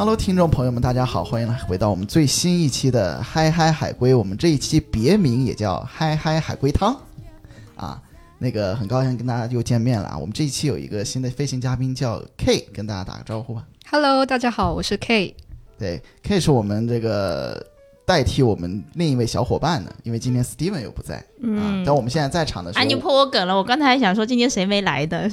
Hello，听众朋友们，大家好，欢迎来回到我们最新一期的《嗨嗨海龟》。我们这一期别名也叫《嗨嗨海龟汤》啊。那个很高兴跟大家又见面了啊。我们这一期有一个新的飞行嘉宾叫 K，跟大家打个招呼吧。Hello，大家好，我是 K。对，K 是我们这个代替我们另一位小伙伴呢，因为今天 Steven 又不在、啊。嗯但我们现在在场的时啊，候，你破我梗了！我刚才还想说今天谁没来的，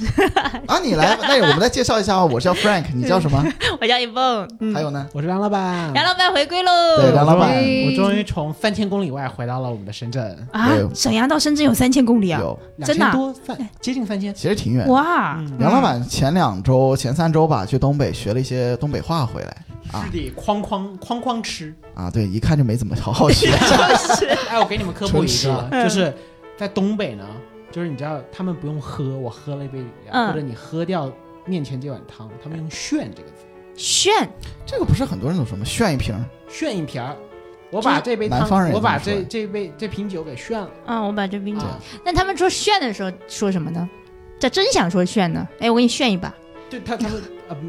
啊，你来，那我们再介绍一下啊，我叫 Frank，你叫什么？我叫一蹦。嗯还有呢？我是梁老板。梁老板回归喽！对梁老板我终于从三千公里外回到了我们的深圳，啊，沈阳到深圳有三千公里啊！有，两真的啊千多，三接近三千。其实挺远。哇，嗯梁老板前两周、前三周吧，去东北学了一些东北话回来啊是得，哐哐哐哐吃。啊，对，一看就没怎么好好学。哎，我给你们科普一个，嗯就是在东北呢，就是你知道他们不用喝，我喝了一杯，饮料或者你喝掉面前这碗汤，他们用炫这个字，炫这个不是很多人都说吗？炫一瓶儿，炫一瓶儿。我把这杯南方人汤，我把这这这杯这瓶酒给炫了。啊！我把这瓶酒。啊那他们说炫的时候说什么呢？这真想说炫呢？哎，我给你炫一把。对他他们呃不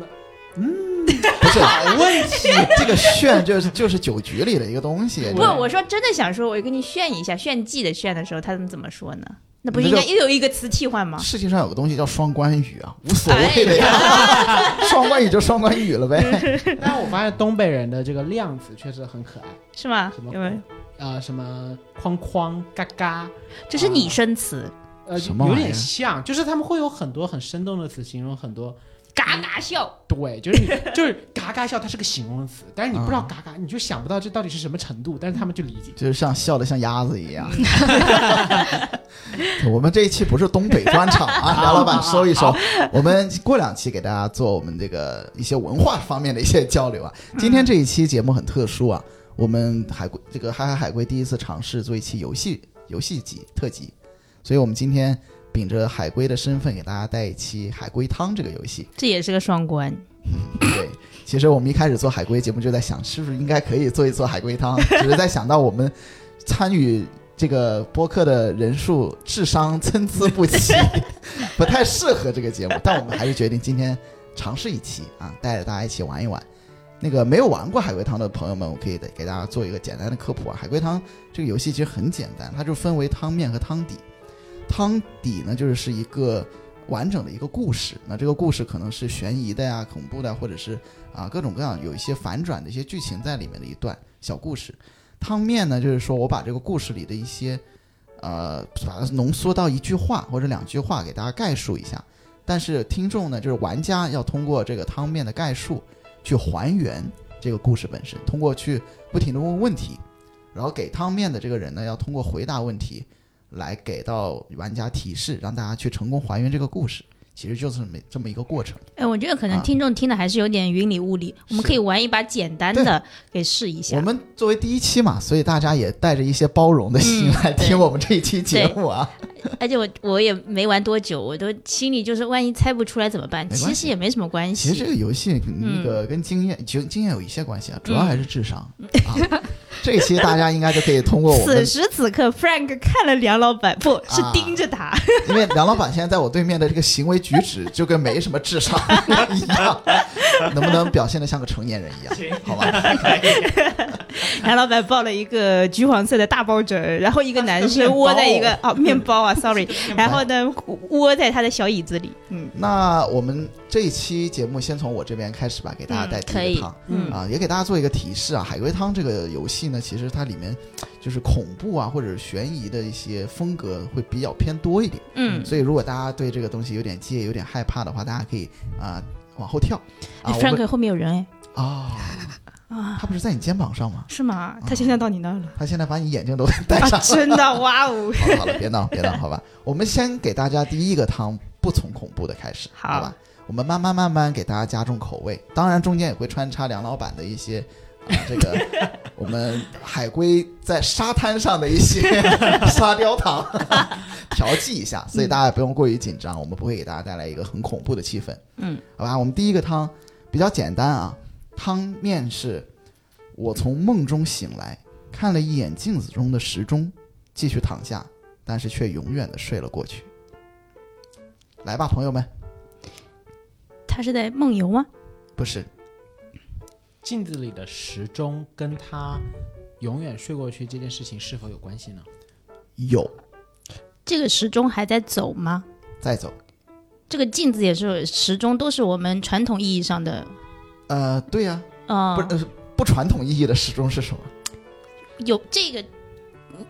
不是好问题，这个炫就是就是酒局里的一个东西。不，我说真的想说，我跟你炫一下，炫技的炫的时候，他们怎么说呢？那不是应该又有一个词替换吗？世界上有个东西叫双关语啊，无所谓的呀，双关语就双关语了呗。但我发现东北人的这个量词确实很可爱。是吗什？么有没有？呃，什么框框嘎嘎，这是拟声词，呃，有点像，就是他们会有很多很生动的词形容很多，嘎嘎笑。对，就是 就是嘎嘎笑，它是个形容词，但是你不知道啊嘎嘎，你就想不到这到底是什么程度，但是他们就理解。就是像笑的像鸭子一样。我们这一期不是东北专场啊，杨老板收一收。我们过两期给大家做我们这个一些文化方面的一些交流啊。今天这一期节目很特殊啊，我们海龟这个海海海龟第一次尝试做一期游戏游戏集特辑，所以我们今天秉着海龟的身份给大家带一期海龟汤这个游戏。这也是个双关。对，其实我们一开始做海龟节目就在想，是不是应该可以做一做海龟汤，只是在想到我们参与这个播客的人数、智商参差不齐，不太适合这个节目。但我们还是决定今天尝试一期啊，带着大家一起玩一玩。那个没有玩过海龟汤的朋友们，我可以给给大家做一个简单的科普啊。海龟汤这个游戏其实很简单，它就分为汤面和汤底。汤底呢，就是是一个完整的一个故事。那这个故事可能是悬疑的呀、恐怖的，或者是啊各种各样有一些反转的一些剧情在里面的一段小故事。汤面呢，就是说我把这个故事里的一些呃把它浓缩到一句话或者两句话给大家概述一下。但是听众呢，就是玩家要通过这个汤面的概述去还原这个故事本身，通过去不停的问问题，然后给汤面的这个人呢，要通过回答问题来给到玩家提示，让大家去成功还原这个故事。其实就是这么这么一个过程。哎，我觉得可能啊听众听的还是有点云里雾里，我们可以玩一把简单的给试一下我。们作为第一期嘛，所以大家也带着一些包容的心嗯来听我们这一期节目啊。而且我我也没玩多久，我都心里就是万一猜不出来怎么办？其实也没什么关系。其实这个游戏那个跟经验经经验有一些关系啊，主要还是智商啊。这一期大家应该就可以通过我 此，时此刻，Frank 看了梁老板，不是啊盯着他。因为梁老板现在在我对面的这个行为举止就跟没什么智商一样，能不能表现的像个成年人一样？好吧？杨老板抱了一个橘黄色的大抱枕，然后一个男生窝在一个哦面包啊，sorry，然后呢窝在他的小椅子里。嗯，那我们这一期节目先从我这边开始吧，给大家带第可以一个汤。嗯啊，也给大家做一个提示啊，海龟汤这个游戏呢，其实它里面 就是恐怖啊或者悬疑的一些风格会比较偏多一点。嗯所以如果大家对这个东西有点介意、有点害怕的话，大家可以啊、往后跳啊。，Frank 后面有人哎啊，啊，他不是在你肩膀上吗？是吗？他现在到你那儿了他现在把你眼睛都戴上啊，真的哇哦！好了好了，别闹别闹，好吧。我们先给大家第一个汤，不从恐怖的开始，好好吧？我们慢慢慢慢给大家加重口味，当然中间也会穿插梁老板的一些。啊，这个 我们海龟在沙滩上的一些 沙雕糖 调剂一下，所以大家也不用过于紧张，我们不会给大家带来一个很恐怖的气氛，嗯，好吧？我们第一个汤比较简单啊，汤面是我从梦中醒来，看了一眼镜子中的时钟，继续躺下，但是却永远的睡了过去。来吧，朋友们，他是在梦游吗？不是，镜子里的时钟跟他永远睡过去这件事情是否有关系呢？有这个时钟还在走吗？在走，这个镜子也是时钟，都是我们传统意义上的，呃，对呀、嗯、不呃不传统意义的时钟是什么？有这个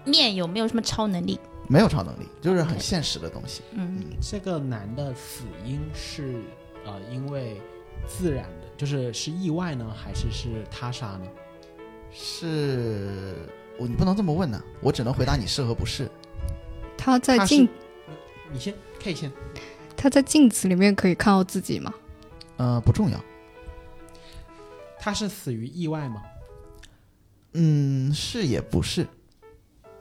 面有没有什么超能力？没有超能力，就是很现实的东西。嗯，这个男的死因是呃因为自然的，就是是意外呢，还是是他杀呢？是我你不能这么问呢、我只能回答你是和不是。他在镜你先可以先，他在镜子里面可以看到自己吗？呃，不重要。他是死于意外吗？嗯，是也不是。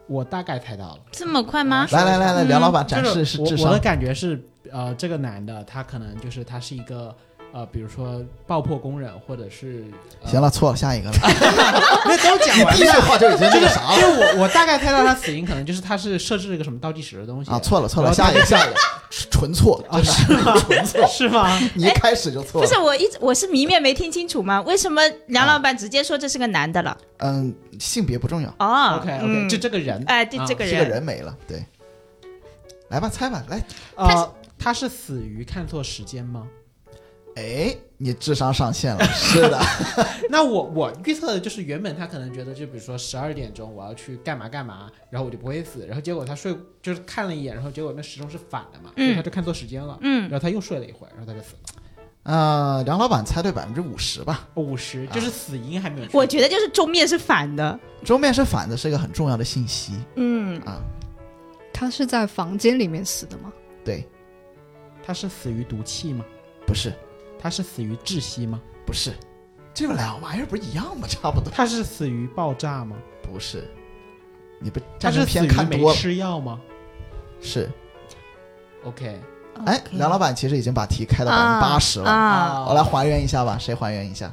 我大概猜到了。这么快吗？来来来来，嗯梁老板展示是我的。感觉是，呃，这个男的他可能就是他是一个呃，比如说爆破工人，或者是、呃、行，了，错了，下一个了。那都讲完第一句了。话就已经那个啥就了是我我大概猜到他死因可能就是他是设置了一个什么倒计时的东西啊！错了错了，下一个下一个，纯错，啊是吗纯错。是吗？你一开始就错了。不是，我一直我是迷面没听清楚吗？为什么梁老板直接说这是个男的了？嗯，性别不重要，哦 OK OK，、嗯就这个人，哎，对啊是个这个人，人没了。对，来吧，猜吧，来。呃，他是死于看错时间吗？哎，你智商上线了，是的。那我我预测的就是原本他可能觉得，就比如说十二点钟我要去干嘛干嘛，然后我就不会死，然后结果他睡就是看了一眼，然后结果那时钟是反的嘛，所以他就看错时间了，嗯然后他又睡了一会儿，然后他就死了。呃，梁老板猜对百分之五十吧。五十就是死因还没有。我觉得就是钟面是反的。钟面是反的，是一个很重要的信息嗯，啊。他是在房间里面死的吗？对，他是死于毒气吗？不是，他是死于窒息吗？不是，这两玩意儿不是一样吗？差不多。他是死于爆炸吗？不是，你不他是死于没看多了。吃药吗是，？OK，哎，梁老板其实已经把题开到百分之八十了。啊，我来还原一下吧，谁还原一下？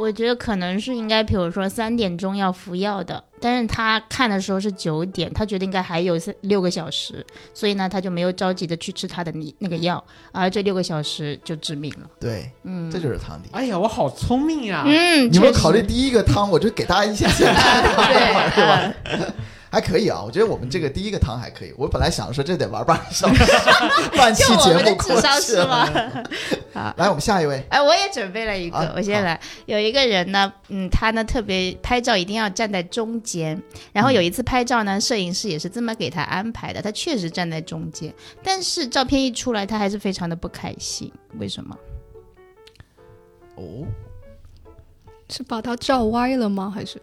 我觉得可能是应该，比如说三点钟要服药的，但是他看的时候是九点，他觉得应该还有三六个小时，所以呢，他就没有着急的去吃他的那那个药，而这六个小时就致命了。对，嗯，这就是汤底。哎呀，我好聪明呀！嗯，你们考虑第一个汤，我就给大家一些 简单的对，吧？嗯还可以啊，我觉得我们这个第一个汤还可以。我本来想说这得玩半个小时，半期节目过智商去了。是吗？来，我们下一位。哎，我也准备了一个，我先来。有一个人呢，嗯，他呢特别拍照一定要站在中间，然后有一次拍照呢，摄影师也是这么给他安排的，他确实站在中间，但是照片一出来，他还是非常的不开心，为什么？哦，是把他照歪了吗？还是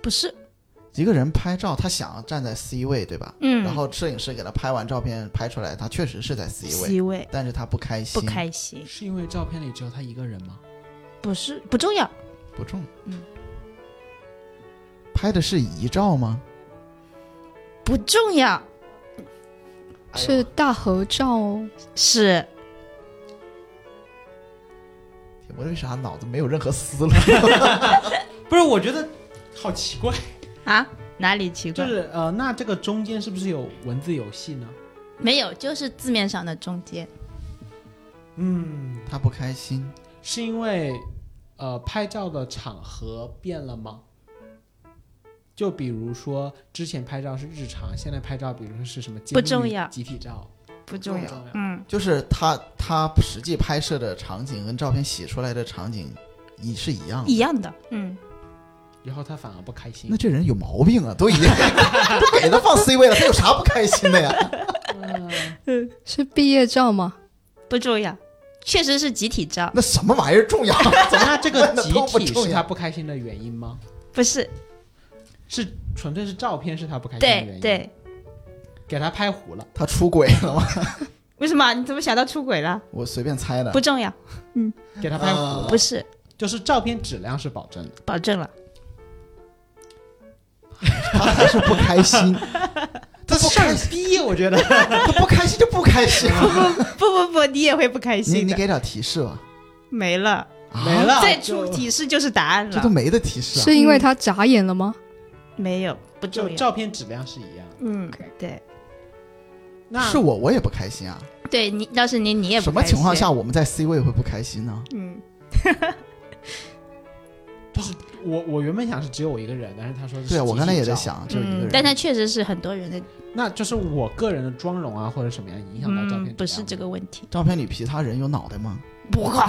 不是，一个人拍照，他想要站在 C 位，对吧？嗯，然后摄影师给他拍完照片拍出来，他确实是在 C 位，C 位但是他不开心。不开心，是因为照片里只有他一个人吗？不是不重要，不重。嗯。拍的是遗照吗？不重要，是大合照哦？是我为啥脑子没有任何思路？不是，我觉得好奇怪，啊？哪里奇怪？就是呃，那这个中间是不是有文字游戏呢？没有，就是字面上的中间。嗯，他不开心。是因为呃拍照的场合变了吗？就比如说之前拍照是日常，现在拍照，比如说是什么不重要集体照，不重要，嗯，就是他他实际拍摄的场景跟照片洗出来的场景一是一样的。一样的，嗯，然后他反而不开心那。这人有毛病啊！都已经 都给他放 C 位了，他有啥不开心的呀？是毕业照吗？不重要，确实是集体照，那什么玩意儿重要？那这个集不体是他不开心的原因吗？不是？是纯粹是照片是他不开心的原因？，对对，给他拍糊了。他出轨了吗？为什么？你怎么想到出轨了？我随便猜的不。重要，嗯给他拍糊了，不是，就是照片质量是保证的。保证了，他还是不开心。他不开心，逼，我觉得他不开心就不开心。不不不，你也会不开心你。你给点提示吧。没了，啊没，了，再就出提示就是答案了。这都没得提示啊。是因为他眨眼了吗？没有，不就重要。照片质量是一样。嗯，对那是我，我也不开心啊。对，你要是你你也不什么情况下？我们在 C 位会不开心呢？嗯，我我原本想是只有我一个人，但是他说是对啊，我刚才也在想，只有一个人，，嗯但他确实是很多人的，那就是我个人的妆容啊或者什么样影响到照片不是这个问题。照片里其他人有脑袋吗？我靠，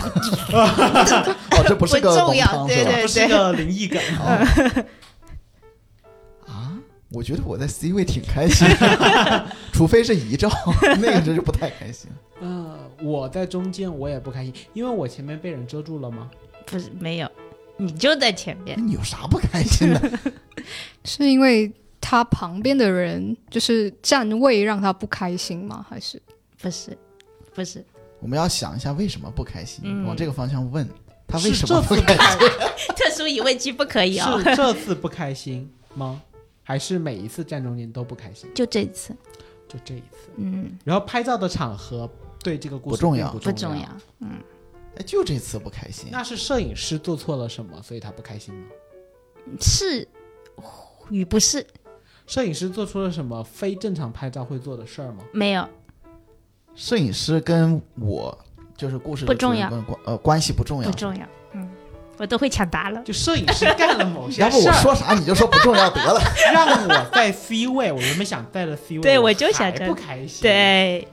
哦，这不是个不重要？对对不是个灵异感。哦 啊，我觉得我在 C 位挺开心的，除非是遗照，那个真是不太开心。嗯、我在中间我也不开心，因为我前面被人遮住了吗？不是没有，你就在前面那。你有啥不开心的？是因为他旁边的人就是站位让他不开心吗？还是不是，不是，我们要想一下为什么不开心，嗯往这个方向问，他为什么不开心？特殊疑问句不可以哦。是这次不开心吗？还是每一次站中间都不开心？就这一次，就这一次。嗯，然后拍照的场合对这个故事不重要并不不重要要。。哎，就这次不开心。那是摄影师做错了什么，所以他不开心吗？是与不是摄影师做出了什么非正常拍照会做的事儿吗？没有，摄影师跟我就是故事不重要呃关系不重要不。重要。嗯，我都会抢答了。就摄影师干了某 些要不事儿，我说啥你就说不重要得了。让我在 C 位，我原本想在了 C 位，对我就想着不开心。，对，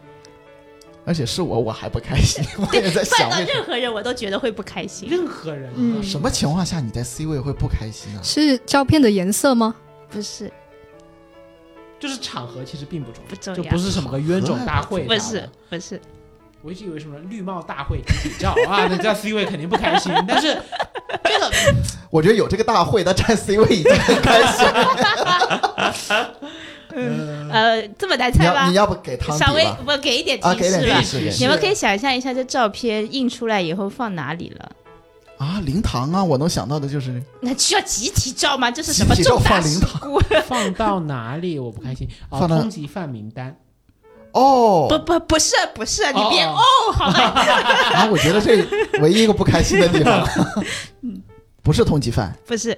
而且是我，我还不开心。我也在换到想任何人我都觉得会不开心。任何人、啊。嗯。什么情况下你在 C 位会不开心啊？是照片的颜色吗？不是，就是场合其实并不重要，不重要。就不是什么个冤种大会，不是，不是，我一直以为什么绿帽大会集体照啊，那在 C 位肯定不开心，但是这个我觉得有这个大会，他站 C 位已经很开心了。呃，这么难猜吗你要你？要不给汤底稍微吧？我给一点啊，提示吧给点提。示，你们可以想象一下，这照片印出来以后放哪里了？啊，灵堂啊，我能想到的就是那需要集体照吗？这是什么集体照重大放灵事故？放到哪里我不开心啊，放通缉犯名单，哦不不不是不是，你别哦哦，好吧？啊，我觉得这唯一一个不开心的地方，不是通缉犯，不是，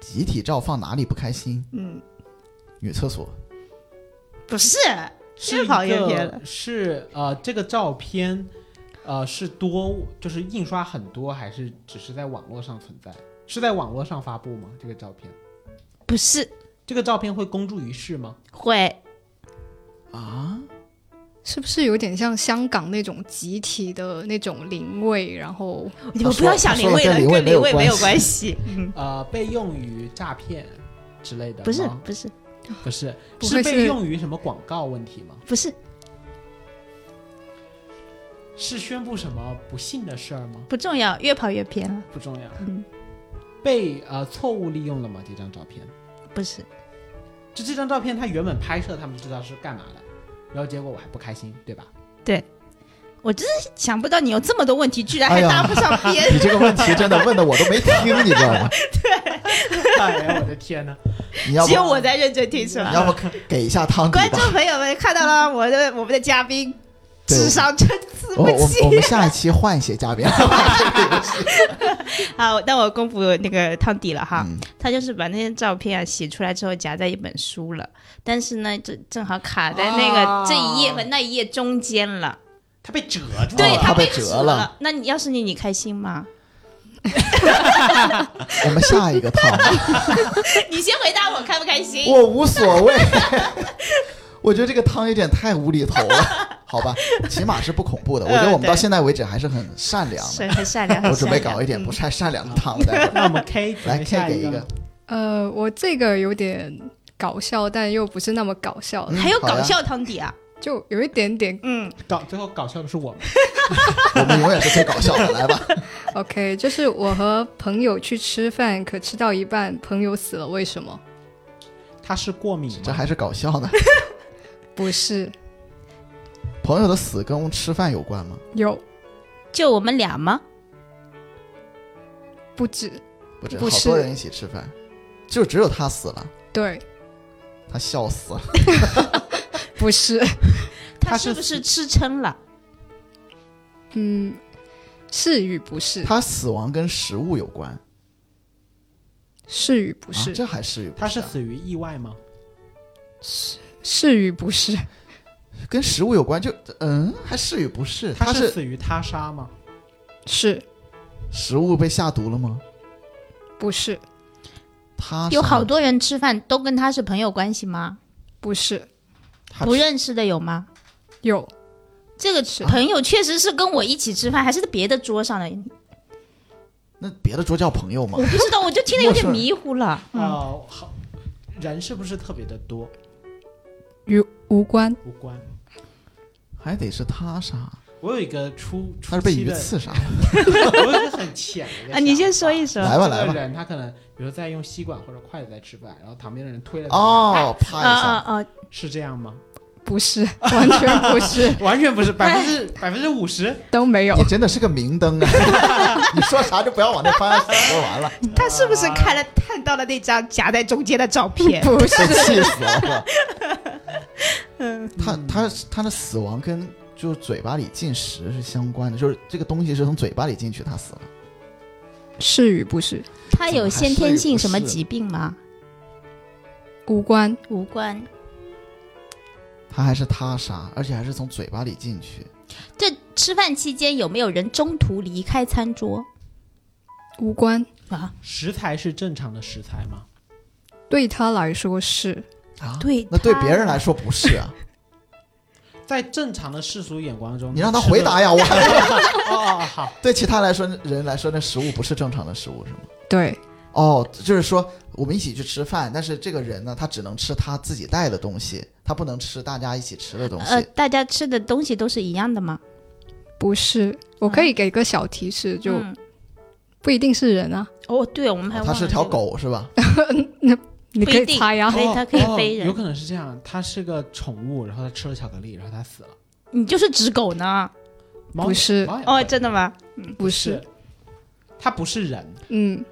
集体照放哪里不开心？嗯，女厕所不是，是跑越偏个了。是呃这个照片。呃，是多就是印刷很多，还是只是在网络上存在？是在网络上发布吗？这个照片，不是，这个照片会公诸于世吗？会啊，是不是有点像香港那种集体的那种灵位？然后你们不要想灵位了，跟灵位没有关关系。嗯，呃，被用于诈骗之类的？不是不是不是，不是是被用于什么广告问题吗？不是是宣布什么不幸的事儿吗？不重要，越跑越偏了。不重要。嗯，被呃错误利用了吗？这张照片，不是，就这张照片，他原本拍摄他们知道是干嘛的，然后结果我还不开心，对吧？对我真是想不到你有这么多问题，居然还哎呀搭不上 边。你这个问题真的问的我都没听，你知道吗？哎呀，我的天哪！你要不只有我在认真听，是吧？你要不给一下汤底观？众朋友们看到了 我的我们的嘉宾对智商参差我我不齐。我们下一期换一些嘉宾。好，那我公布那个汤底了哈。嗯他就是把那些照片啊洗出来之后夹在一本书了，但是呢，正正好卡在那个啊这一页和那一页中间了。他被折住对了。他被被折了了。那你要是你，你开心吗？我们下一个汤，你先回答我开不开心？我无所谓。我觉得这个汤有点太无厘头了，好吧，起码是不恐怖的。我觉得我们到现在为止还是很善良的。很善良，我准备搞一点不嗯太善良的汤了，待会儿那我们 K 来备 K 给一个，呃，我这个有点搞笑，但又不是那么搞笑，嗯还有搞笑汤底啊。就有一点点。嗯，搞最后搞笑的是我们，我们永远是最搞笑的，来吧。OK，就是我和朋友去吃饭，可吃到一半，朋友死了，为什么？他是过敏？这还是搞笑呢。不是，朋友的死跟吃饭有关吗？有就我们俩吗？不止，不止，好多人一起吃饭，就只有他死了，对，他笑死了。不是，他是是不是吃撑了？嗯，是与不是，他死亡跟食物有关，是与不啊是，这还是与不他是啊死于意外吗？是是与不是，跟食物有关，就嗯，还是与不是？他他是死于他杀吗？是食物被下毒了吗？不是，他有好多多人吃饭都跟他是朋友关系吗？不是，不认识的有吗？有这个朋友确实是跟我一起吃饭，还是在别的桌上的？那别的桌叫朋友吗我？不知道，我就听得有点迷糊了。嗯，哦，好，人是不是特别的多？与无关，无关。还得是他杀，我有一个初初他是被鱼刺杀。我有一个很浅的一个啊，你先说一说。这个来吧来吧。人他可能，比如在用吸管或者筷子在吃饭，然后旁边的人推了他，哦，啪啊一下，啊啊！是这样吗？不是，完全不是，完全不是，百分之百分之五十。都没有你。真的是个明灯啊！你说啥就不要往那方向想就完了，他是不是看了看到了那张夹在中间的照片？不是，气死了。他他他的死亡跟就是嘴巴里进食是相关的，就是这个东西是从嘴巴里进去，他死了。是与不是他有先天性什么疾病吗？无关，无关。他还是他杀，而且还是从嘴巴里进去。这吃饭期间有没有人中途离开餐桌无关，啊？食材是正常的食材吗？对他来说是啊，对那对别人来说不是啊。在正常的世俗眼光中，你让他回答呀，我还 哦哦哦，好，对其他来说人来说，那食物不是正常的食物是吗？对，哦，就是说我们一起去吃饭，但是这个人呢，他只能吃他自己带的东西，他不能吃大家一起吃的东西。呃，大家吃的东西都是一样的吗？不是。我可以给个小提示，就嗯不一定是人啊，哦，对，我们还哦他是条狗是吧？你可以不一定猜呀所。以它可以哦飞人有可能是这样，它是个宠物，然后它吃了巧克力，然后它死了。你就是指狗呢？猫不是哦，真的吗？不是是，，它不是人，嗯，呃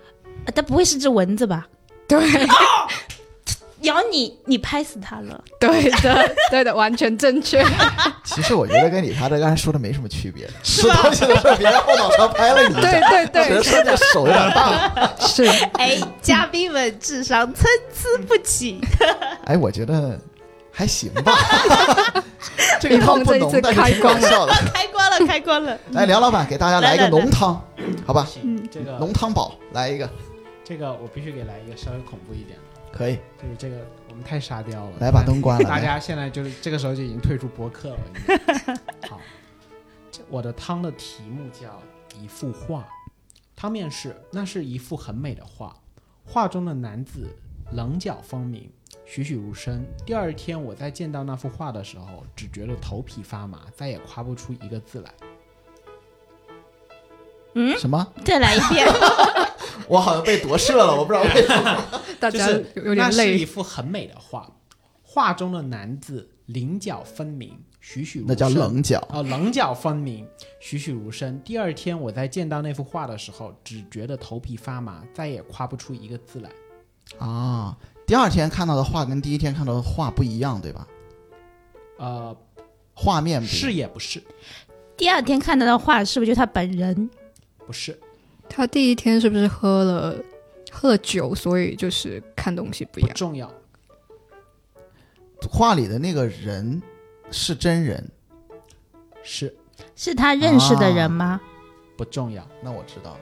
它不会是只蚊子吧？对，咬你，你拍死它了。对的，对的，完全正确。其实我觉得跟理查德刚才说的没什么区别。吃东西的时候，别人后脑勺拍了你一对下，对对，只是说这手有点大。是哎，嘉宾们智商参差不齐。哎，我觉得还行吧。这个一汤不浓，但是挺开光了搞笑的。开关了，开关了。来，梁老板给大家来一个浓汤，好吧？嗯，这个浓汤宝来一个，这个我必须给来一个稍微恐怖一点的，可以。就是这个我们太沙雕了。来把灯关了。大家现在就是这个时候就已经退出播客了。好，这我的汤的题目叫一幅画，汤面是那是一幅很美的画，画中的男子棱角分明，栩栩如生。第二天我在见到那幅画的时候，只觉得头皮发麻，再也夸不出一个字来。嗯什么？再来一遍。我好像被夺舍了，我不知道为什么。大家那是一。幅很美的画，画中的男子棱角分明，栩栩如生。那叫棱角。哦，棱角分明，栩栩如生。第二天我在见到那幅画的时候，只觉得头皮发麻，再也夸不出一个字来。啊，第二天看到的画跟第一天看到的画不一样，对吧？呃，画面是也不是，第二天看到的画是不是就他本人？不是，他第一天是不是喝了喝了酒，所以就是看东西不一样？重要，画里的那个人是真人，是是他认识的人吗？不重要。那我知道了，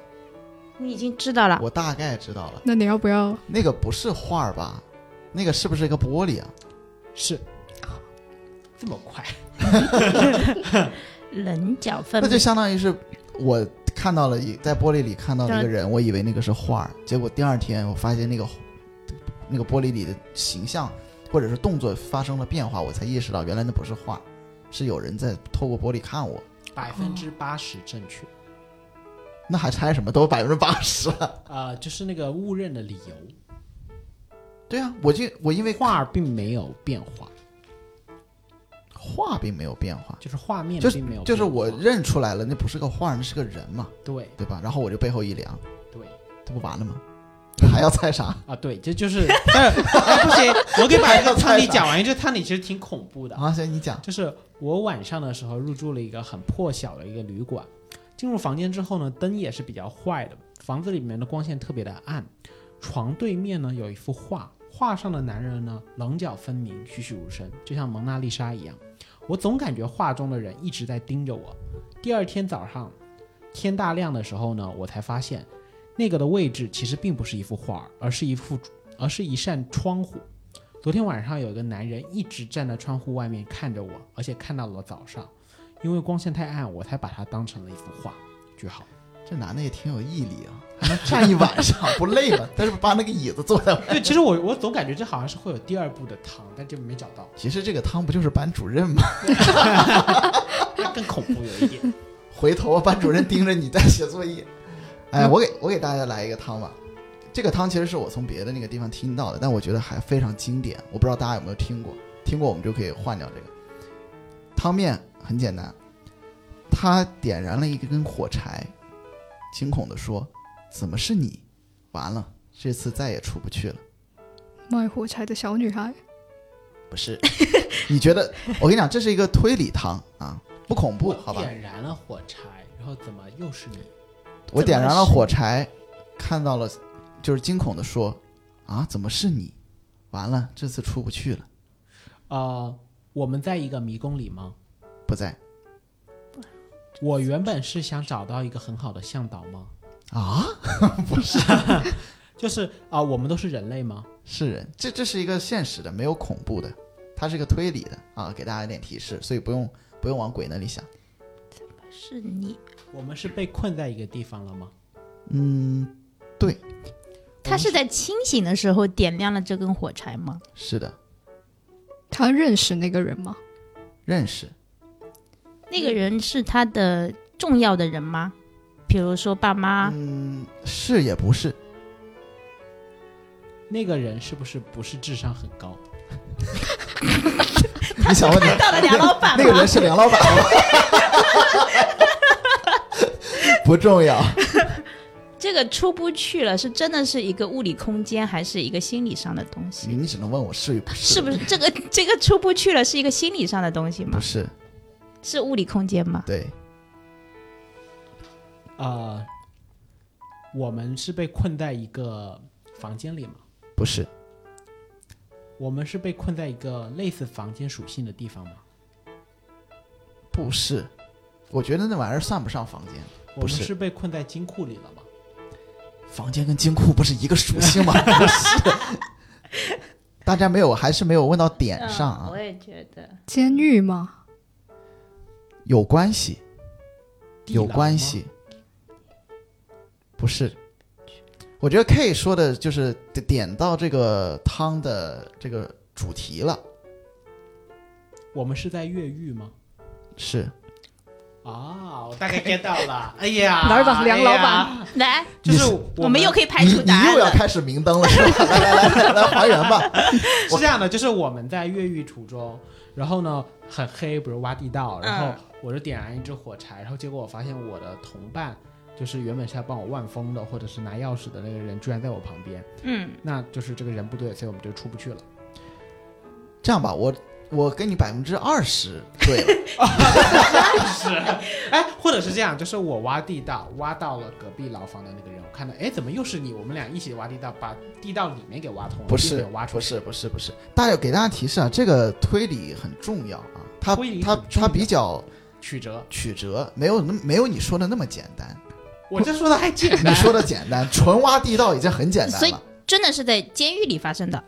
你已经知道了。我大概知道了。那你要不要？那个不是画儿吧？那个是不是一个玻璃啊？是这么快？棱角分那就明。相当于是我看到了一在玻璃里看到了一个人，我以为那个是画儿，结果第二天我发现那个那个玻璃里的形象或者是动作发生了变化，我才意识到原来那不是画，是有人在透过玻璃看我。百分之八十正确。那还猜什么？都百分之八十了。呃，就是那个误认的理由，对啊，我就我因为画并没有变化，画并没有变化，就是画面就是并没有变化。就是我认出来了，那不是个画，那是个人嘛，对对吧？然后我就背后一凉，对这不完了吗？还要猜啥？啊，对，这就是，但是、哎不行，我可以把这个汤底讲完，因为这汤底其实挺恐怖的。啊，行，你讲。就是我晚上的时候入住了一个很破小的一个旅馆，进入房间之后呢，灯也是比较坏的，房子里面的光线特别的暗。床对面呢有一幅画，画上的男人呢棱角分明，栩栩如生，就像蒙娜丽莎一样。我总感觉画中的人一直在盯着我。第二天早上天大亮的时候呢，我才发现那个的位置其实并不是一幅画，而是一幅，而是一扇窗户。昨天晚上有一个男人一直站在窗户外面看着我，而且看到了早上。因为光线太暗，我才把它当成了一幅画。句号。这男的也挺有毅力啊，还能站一晚上不累吗？但是把那个椅子坐在。对，其实我我总感觉这好像是会有第二部的汤，但这没找到。其实这个汤不就是班主任吗？那更恐怖有一点。回头班主任盯着你在写作业。哎，我给我给大家来一个汤吧。这个汤其实是我从别的那个地方听到的，但我觉得还非常经典。我不知道大家有没有听过，听过我们就可以换掉这个。汤面很简单，他点燃了一根火柴。惊恐地说：“怎么是你？完了，这次再也出不去了。”卖火柴的小女孩，不是？你觉得？我跟你讲，这是一个推理汤啊，不恐怖，好吧？点燃了火柴，然后怎么又是你？我点燃了火柴，看到了，就是惊恐地说：“啊，怎么是你？完了，这次出不去了。”呃，我们在一个迷宫里吗？不在。我原本是想找到一个很好的向导吗？啊，不是，就是啊，我们都是人类吗？是人，这这是一个现实的，没有恐怖的，它是一个推理的啊，给大家一点提示，所以不用不用往鬼那里想。怎么是你？我们是被困在一个地方了吗？嗯，对。他是在清醒的时候点亮了这根火柴吗？是的。他认识那个人吗？认识。那个人是他的重要的人吗？比如说爸妈？嗯，是也不是。那个人是不是不是智商很高？你想问 到了梁老板那个人是梁老板吗？不重要。这个出不去了，是真的是一个物理空间，还是一个心理上的东西？你只能问我是与不是？是不是这个这个出不去了，是一个心理上的东西吗？不是。是物理空间吗？对。呃，我们是被困在一个房间里吗？不是。我们是被困在一个类似房间属性的地方吗？不是。我觉得那玩意儿算不上房间。我们是被困在金库里了吗？房间跟金库不是一个属性吗？不是。大家没有，还是没有问到点上啊？我也觉得。监狱吗？有关系，有关系，不是。我觉得 K 说的就是点到这个汤的这个主题了。我们是在越狱吗？是。啊，我大概 get 到了。哎呀，老板，梁老板，来，就是我们又可以排除答案你又要开始明灯了，是吧？来来来，来还原吧。是这样的，就是我们在越狱途中，然后呢很黑，比如挖地道，然后。我就点燃一支火柴，然后结果我发现我的同伴，就是原本是要帮我万封的，或者是拿钥匙的那个人，居然在我旁边。嗯，那就是这个人不对，所以我们就出不去了。这样吧，我我给你百分之二十对了。是，哎，或者是这样，就是我挖地道，挖到了隔壁牢房的那个人，我看到，哎，怎么又是你？我们俩一起挖地道，把地道里面给挖通了，不是挖出，不是，不是，不是。大家给大家提示啊，这个推理很重要啊，它它它比较。曲折，曲折，没有那没有你说的那么简单。我这说的还简单，你说的简单，纯挖地道已经很简单了。所以真的是在监狱里发生的。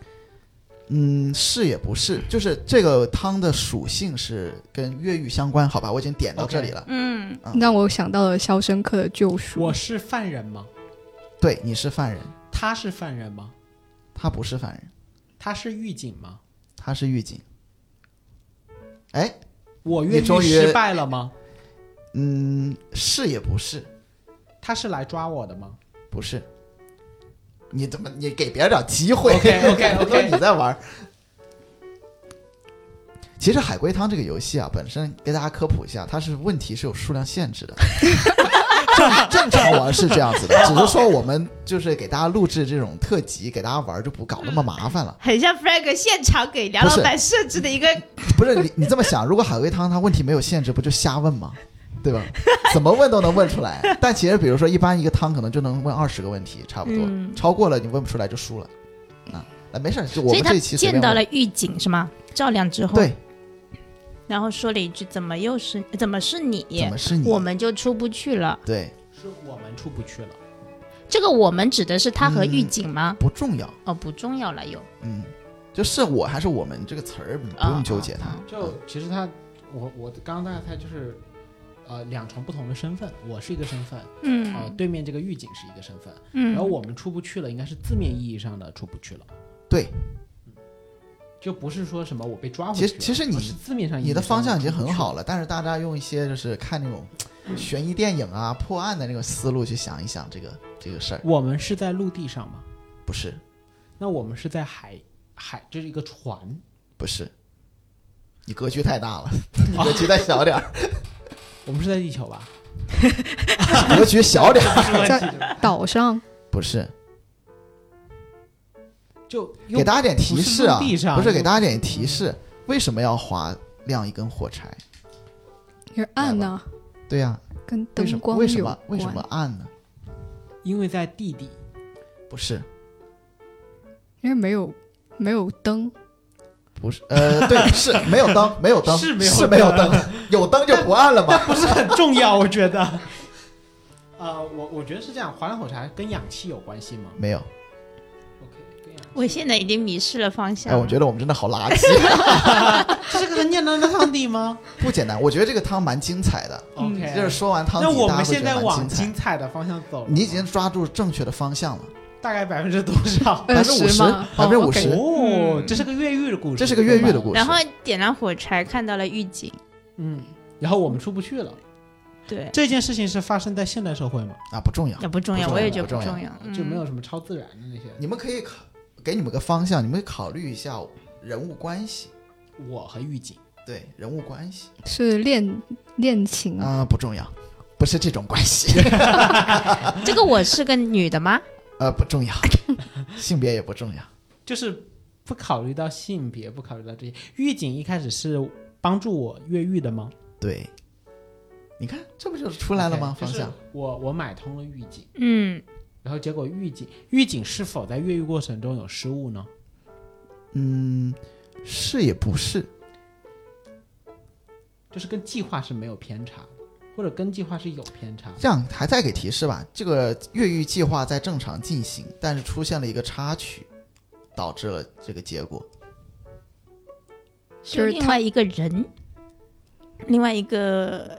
嗯，是也不是，就是这个汤的属性是跟越狱相关，好吧？我已经点到这里了。嗯，让我想到了《肖申克的救赎》。我是犯人吗？对，你是犯人。他是犯人吗？他不是犯人。他是狱警吗？他是狱警。哎。我越狱失败了吗？嗯，是也不是。他是来抓我的吗？不是。你怎么你给别人点机会？OK OK OK，你在玩。其实海龟汤这个游戏啊，本身给大家科普一下，它是问题是有数量限制的。正正常玩是这样子的，只是说我们就是给大家录制这种特辑，给大家玩就不搞那么麻烦了。很像 Frank 现场给梁老板设置的一个。不是你你这么想，如果海龟汤它问题没有限制，不就瞎问吗？对吧？怎么问都能问出来。但其实比如说一般一个汤可能就能问二十个问题，差不多，超过了你问不出来就输了。啊，那没事，就我们这一期见到了预警是吗？照亮之后。对。然后说了一句：“怎么又是？怎么是你？怎么是你？我们就出不去了。”对，是我们出不去了。这个我们指的是他和狱嗯警吗？不重要。哦，不重要了，又嗯，就是我还是我们这个词儿，你不用纠结它。就其实他，我我刚刚大概猜就是，呃，两重不同的身份，我是一个身份，呃，嗯对面这个狱警是一个身份，嗯，然后我们出不去了，应该是字面意义上的出不去了，对，就不是说什么我被抓回去其了。实其实你是字面上你的方向已经很好了。但是大家用一些就是看那种悬疑电影啊、破案的那种思路去想一想这个这个事儿，我们是在陆地上吗？不是那我们是在海海，这是一个船。不是，你格局太大了，你 格局再小点儿，我们是在地球吧？格局小点儿，不是问题的，岛上不是。就给大家点提示啊不是给大家点提示，为什么要划亮一根火柴？因为暗呢，对呀、跟？灯光有为什么？为什么暗呢？因为在地底，不是，因为没有没有灯，不是，呃，对，是没有灯，没有灯，是没有是没有灯灯，有灯就不暗了嘛。不是很重要，我觉得。呃，我我觉得是这样，划亮火柴跟氧气有关系吗没有。我现在已经迷失了方向哎，我觉得我们真的好垃圾，这是个很简单的汤底吗不简单。我觉得这个汤蛮精彩的，嗯？OK，就是说完汤底，那我们现在往精彩的方向走。你已经抓住正确的方向了，大概百分之多少？百分之五十，20吗百分之五哦十，哦，嗯这是个越狱的故事，这是个越狱的。故事。然后点燃火柴，看到了狱警。嗯，然后我们出不去了。对，这件事情是发生在现代社会吗？啊，不重要也。不重要，我也觉得不重要就没有什么超自然的那些。你们可以考，给你们个方向，你们考虑一下人物关系。我和狱警，对，人物关系是恋恋情啊、不重要，不是这种关系，这个我是个女的吗？呃，不重要，性别也不重要。就是不考虑到性别，不考虑到这些。狱警一开始是帮助我越狱的吗？对，你看，这不就是出来了吗方向我我买通了狱警，嗯，然后结果狱警狱警是否在越狱过程中有失误呢？嗯，是也不是，就是跟计划是没有偏差的，或者跟计划是有偏差的。这样还再给提示吧。这个越狱计划在正常进行，但是出现了一个插曲，导致了这个结果。就是他另外一个人，另外一个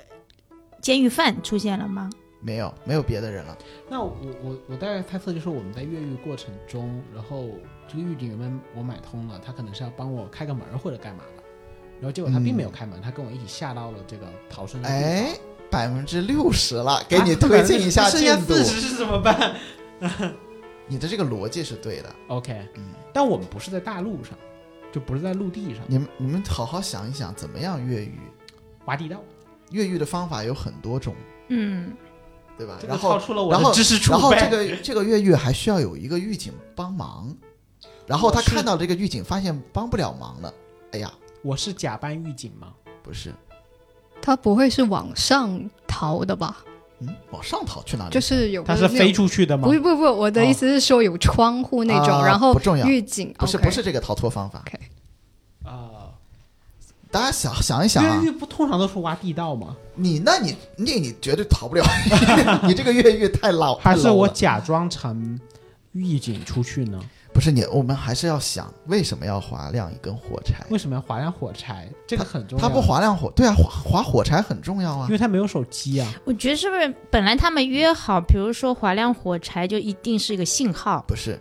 监狱犯出现了吗？没有，没有别的人了。那我我我大概猜测就是我们在越狱过程中，然后这个狱警原本我买通了，他可能是要帮我开个门儿或者干嘛的，然后结果他并没有开门，他跟我一起下到了这个逃生的地方。哎，百分之六十了，给啊你推进一下剩进度。下四十是怎么办 你的这个逻辑是对的。？OK，嗯，但我们不是在大陆上，就不是在陆地上，你们你们好好想一想，怎么样越狱？挖地道。越狱的方法有很多种，嗯，对吧？这个然后超出了我然后的知识储备。然后这个这个越狱还需要有一个狱警帮忙，然后他看到这个狱警，发现帮不了忙了，哎呀，我是假扮狱警吗？不是，他不会是往上逃的吧？嗯，往上逃去哪里？就是有他是飞出去的吗不？不不，我的意思是说有窗户那种，啊然后不重要狱警不是不是这个逃脱方法，啊，大家想想一想啊越，狱不通常都是挖地道吗？你那你那你绝对逃不了，你这个越狱太老，还是我假装成狱警出去呢？不是你，我们还是要想为什么要划亮一根火柴？为什么要划亮火柴？这个很重要。他不，划亮火，对啊，划划火柴很重要啊因。为他没有手机啊。我觉得是不是本来他们约好，比如说划亮火柴就一定是一个信号？不是，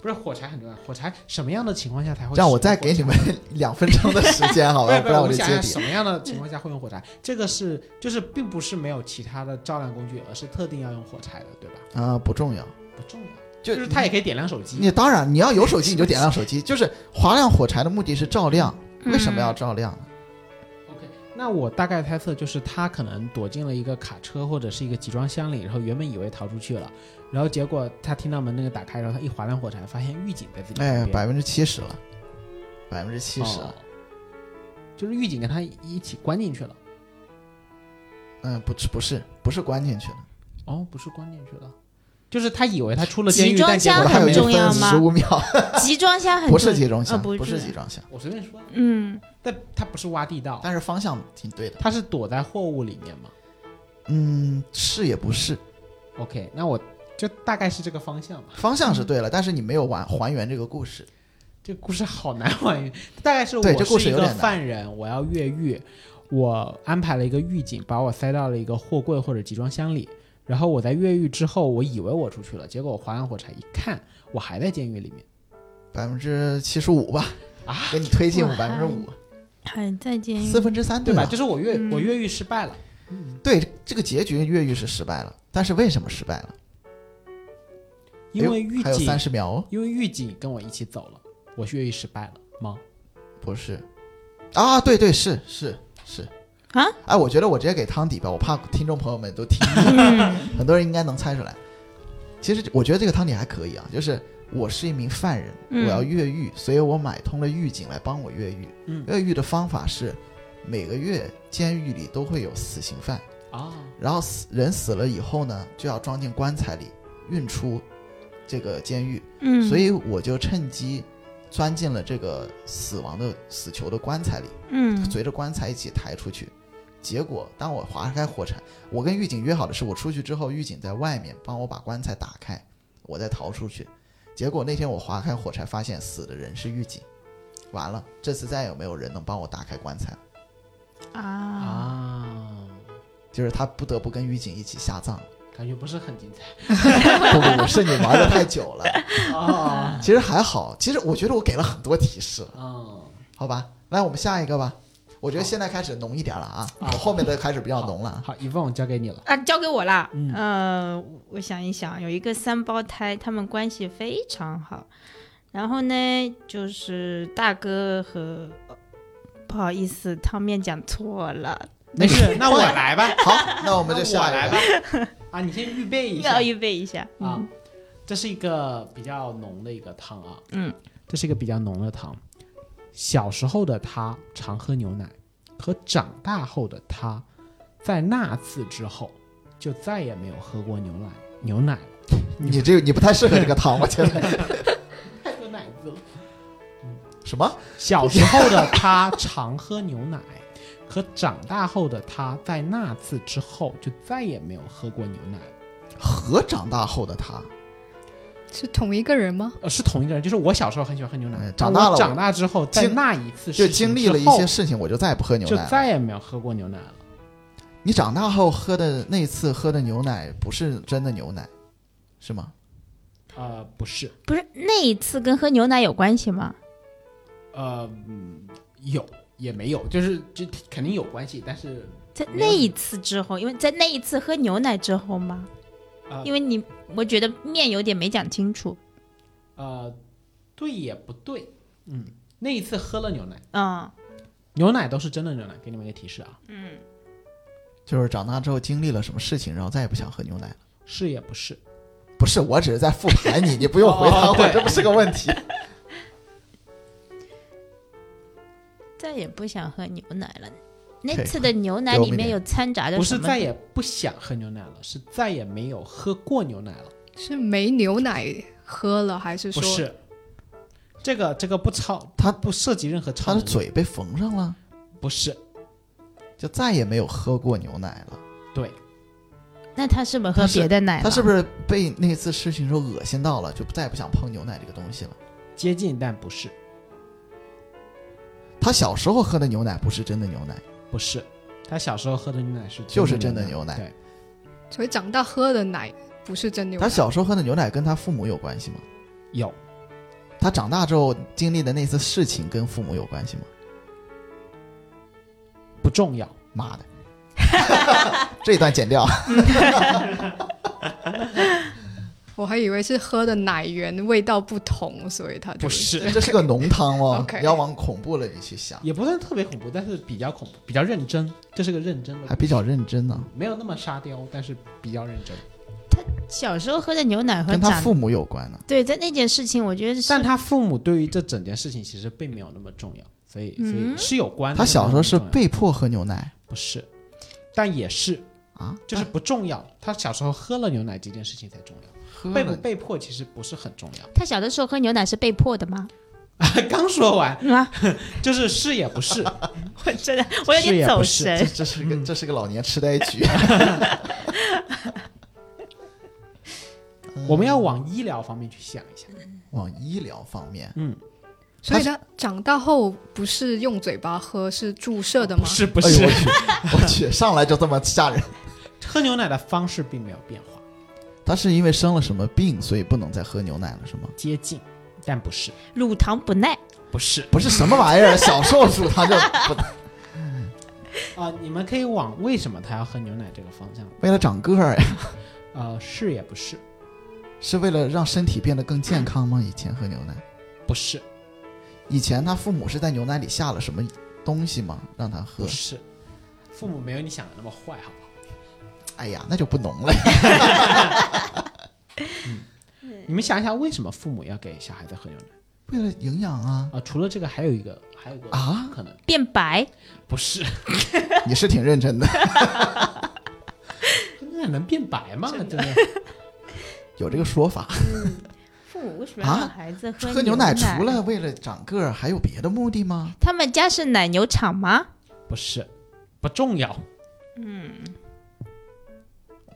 不是火柴很重要，火柴什么样的情况下才会？这样我再给你们 两分钟的时间，好吧？不然我就揭底什么样的情况下会用火柴？这个是就是并不是没有其他的照亮工具，而是特定要用火柴的，对吧？啊、不重要，不重要，就就是它也可以点亮手机。你当然你要有手机你就 点亮手机，就是划亮火柴的目的是照亮，为什么要嗯照亮呢？OK，那我大概猜测就是他可能躲进了一个卡车或者是一个集装箱里，然后原本以为逃出去了，然后结果他听到门那个打开，然后他一划亮火柴，发现狱警在自己哎，百分之七十了，百分之七十。哦。了。就是狱警跟他一起关进去了。嗯，不是不是不是关进去了，哦，不是关进去了，就是他以为他出了监狱，集装但结箱很重要吗？十五秒，集装箱很不是集装箱，呃不不是是集装箱，我随便说。的，嗯，但他不是挖地道，但是方向挺对的。他是躲在货物里面嘛嗯，是也不是，OK，那我就大概是这个方向吧。方向是对了，但是你没有完还原这个故事。这个故事好难还原，大概是对这故我是一个事有点犯人，我要越狱，我安排了一个狱警把我塞到了一个货柜或者集装箱里，然后我在越狱之后，我以为我出去了，结果我划完火柴一看，我还在监狱里面。百分之七十五吧，啊，给你推进哇百分之五，还在监狱四分之三对吧？吧？就是我越、嗯我越狱失败了，对，这个结局越狱是失败了，但是为什么失败了？因为哎呦还有狱警，三十秒哦，因为狱警跟我一起走了，我越狱失败了吗？不是啊？对对是是是啊！哎，我觉得我直接给汤底吧，我怕听众朋友们都听嗯 很多人应该能猜出来。其实我觉得这个汤底还可以啊，就是我是一名犯人，嗯我要越狱，所以我买通了狱警来帮我越狱。嗯越狱的方法是每个月监狱里都会有死刑犯，啊，然后死人死了以后呢，就要装进棺材里运出这个监狱，嗯，所以我就趁机钻进了这个死亡的死囚的棺材里，嗯随着棺材一起抬出去。结果，当我划开火柴，我跟狱警约好的是，我出去之后，狱警在外面帮我把棺材打开，我再逃出去。结果那天我划开火柴，发现死的人是狱警。完了，这次再也没有人能帮我打开棺材了，啊，啊，就是他不得不跟狱警一起下葬。感觉不是很精彩 不不不，是你玩的太久了。啊。其实还好，其实我觉得我给了很多提示，嗯，好吧？来，我们下一个吧。我觉得现在开始浓一点了啊，好我后面的开始比较浓了。好，一凤交给你了。啊，交给我啦。嗯呃，我想一想，有一个三胞胎，他们关系非常好。然后呢，就是大哥和，呃不好意思，汤面讲错了，没事，那我来吧。好，那我们就下我来下一个。吧。啊，你先预备一下要预备一下。啊嗯，这是一个比较浓的一个汤啊。嗯，这是一个比较浓的汤。小时候的他常喝牛奶，可长大后的他，在那次之后就再也没有喝过牛奶牛奶了。你这个你不太适合这个汤，我觉得。太多奶子了。什么？小时候的他常喝牛奶，可长大后的他在那次之后就再也没有喝过牛奶。和长大后的他，是同一个人吗？呃，是同一个人，就是我小时候很喜欢喝牛奶哎，长大了长大之后，在那一次就经历了一些事情，我就再也不喝牛奶了。再也没有喝过牛奶了。你长大后喝的那次喝的牛奶不是真的牛奶，是吗？呃，不是，不是那一次跟喝牛奶有关系吗？呃，嗯有也没有，就是就肯定有关系，但是在那一次之后，因为在那一次喝牛奶之后吗？呃因为你，我觉得面有点没讲清楚。呃，对也不对，嗯，那一次喝了牛奶，嗯。牛奶都是真的牛奶，给你们一个提示啊，嗯，就是长大之后经历了什么事情，然后再也不想喝牛奶了。是也不是，不是，我只是在复盘你，你不用回答我，哦这不是个问题。再也不想喝牛奶了。那次的牛奶里面有掺杂着不什么？是再也不想喝牛奶了，是再也没有喝过牛奶了，是没牛奶喝了，还是说不是。这个这个不超，他不涉及任何超他的，嘴被缝上了，不是就再也没有喝过牛奶了。对，那他是不是喝别的奶了？他是不是被那次事情时候恶心到了，就再也不想碰牛奶这个东西了？接近但不是，他小时候喝的牛奶不是真的牛奶，不是，他小时候喝的牛奶是就是真的的牛奶对，所以长大喝的奶不是真牛奶？他小时候喝的牛奶跟他父母有关系吗？有他长大之后经历的那次事情跟父母有关系吗？不重要，妈的，这一段剪掉。我还以为是喝的奶源味道不同，所以他就不是，这是个浓汤哦 要往恐怖了你去想，也不算特别恐怖，但是比较恐怖，比较认真，这是个认真的，还比较认真呢，没有那么沙雕，但是比较认真。他小时候喝的牛奶和跟他父母有关呢。对，在那件事情，我觉得是但他父母对于这整件事情其实并没有那么重要，所以所以嗯是有关的。他小时候是被迫喝牛奶不是，但也是啊，就是不重要。他小时候喝了牛奶这件事情才重要，被不被迫其实不是很重要。他小的时候喝牛奶是被迫的吗？刚说完，啊，就是是也不是，我真的我有点走神是这神。这是个这是个老年痴呆局。我们要往医疗方面去想一下。往医疗方面，嗯，所以他长大后不是用嘴巴喝，是注射的吗不？是不是哎我，去，我去，上来就这么吓人。喝牛奶的方式并没有变化，他是因为生了什么病，所以不能再喝牛奶了，是吗？接近，但不是，乳糖不耐，不是不是什么玩意儿，小时候乳糖就不 啊、你们可以往为什么他要喝牛奶这个方向，为了长个儿呀，呃，是也不是，是为了让身体变得更健康吗？以前喝牛奶，不是，以前他父母是在牛奶里下了什么东西吗？让他喝不？是，父母没有你想的那么坏，好不好？哎呀，那就不浓了。你们想一想，为什么父母要给小孩子喝牛奶为了营养啊啊、除了这个，还有一个，还有一个啊！可能变白，不是，你是挺认真的，喝牛奶能变白吗？真的，有这个说法。父母为什么让孩子喝喝牛奶？除了为了长个儿，还有别的目的吗？他们家是奶牛场吗？不是，不重要。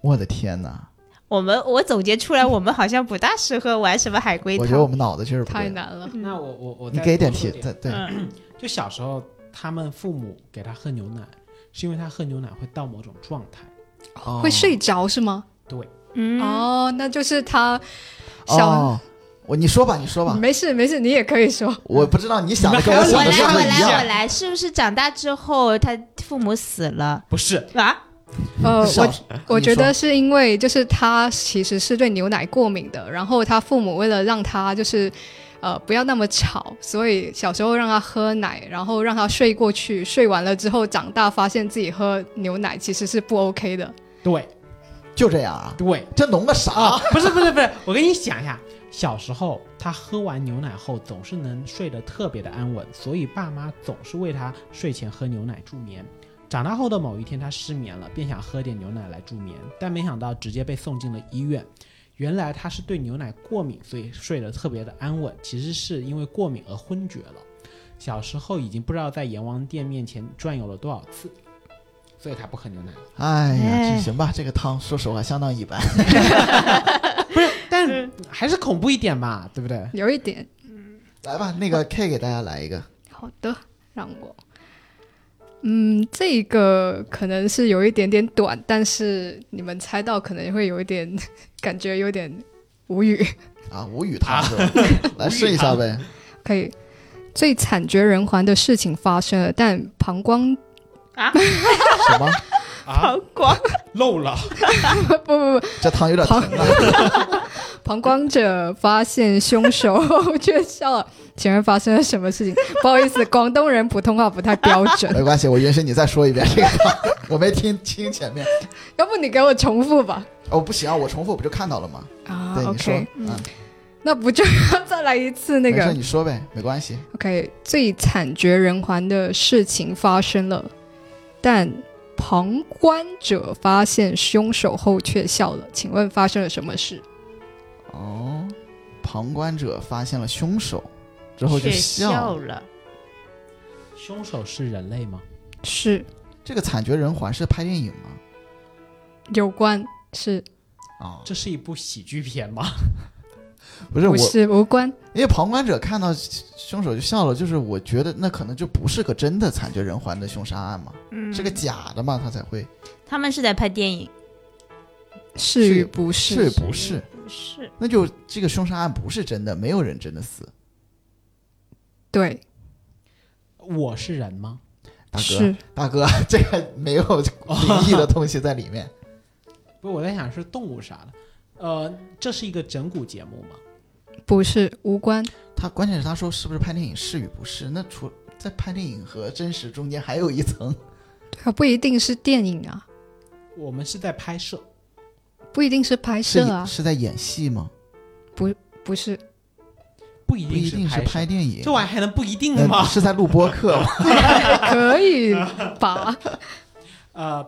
我的天哪！我们我总结出来，我们好像不大适合玩什么海龟汤我觉得我。们脑子就是。太难了。那我我我你给点提，多说点对对，嗯，就小时候，他们父母给他喝牛奶，是因为他喝牛奶会到某种状态。哦会睡着是吗？对，嗯，哦，那就是他小、哦。我你说吧，你说吧，没事没事，你也可以说。我不知道你想的跟我想的是不我来我来我。来，是不是长大之后他父母死了不是，啊？呃，我我觉得是因为就是他其实是对牛奶过敏的，然后他父母为了让他就是呃不要那么吵，所以小时候让他喝奶，然后让他睡过去，睡完了之后长大发现自己喝牛奶其实是不 OK 的。对就这样啊？对这浓个啥？啊，不是不是不是，我跟你讲一下，小时候他喝完牛奶后总是能睡得特别的安稳，所以爸妈总是为他睡前喝牛奶助眠。长大后的某一天，他失眠了，便想喝点牛奶来助眠，但没想到直接被送进了医院。原来他是对牛奶过敏，所以睡得特别的安稳，其实是因为过敏而昏厥了。小时候已经不知道在阎王殿面前转悠了多少次，所以他不喝牛奶了。哎呀，行吧，这个汤说实话相当一般。不是但还是恐怖一点嘛，对不对？有一点来吧，那个 K 给大家来一个。好的，让我。嗯，这个可能是有一点点短，但是你们猜到可能会有一点感觉有点无语。啊，无语他是吧？来试一下呗。可以，最惨绝人寰的事情发生了，但膀胱啊 什么？啊，光漏了。不不不，这汤有点疼啊！旁观者发现凶手 后却笑了。请问发生了什么事情？不好意思，广东人普通话不太标准，没关系，我允许你再说一遍这个汤，我没听清前面。要不你给我重复吧？哦，不行啊，我重复不就看到了吗？啊对，你说嗯，那不就要再来一次那个你说呗，没关系。？OK，最惨绝人寰的事情发生了，但旁观者发现凶手后却笑了。请问发生了什么事？哦，旁观者发现了凶手之后就笑笑了。凶手是人类吗？是这个惨绝人寰是拍电影吗？有关是啊、这是一部喜剧片吗？不是我，不是无关？因为旁观者看到凶手就笑了，就是我觉得那可能就不是个真的惨绝人寰的凶杀案嘛，嗯是个假的嘛，他才会他们是在拍电影，是与不是？是不是？不是？那就这个凶杀案不是真的，没有人真的死。对，我是人吗？大哥，大哥，这个没有灵异的东西在里面。不是，我在想是动物杀的。呃，这是一个整蛊节目吗？不是无关？他关键是他说是不是拍电影是与不是？那除在拍电影和真实中间还有一层，对啊，不一定是电影啊，我们是在拍摄，不一定是拍摄啊，是在演戏吗？不是不一不一定是是拍电影这，玩意还能不一定那吗？是在录播客吗？可以吧？呃，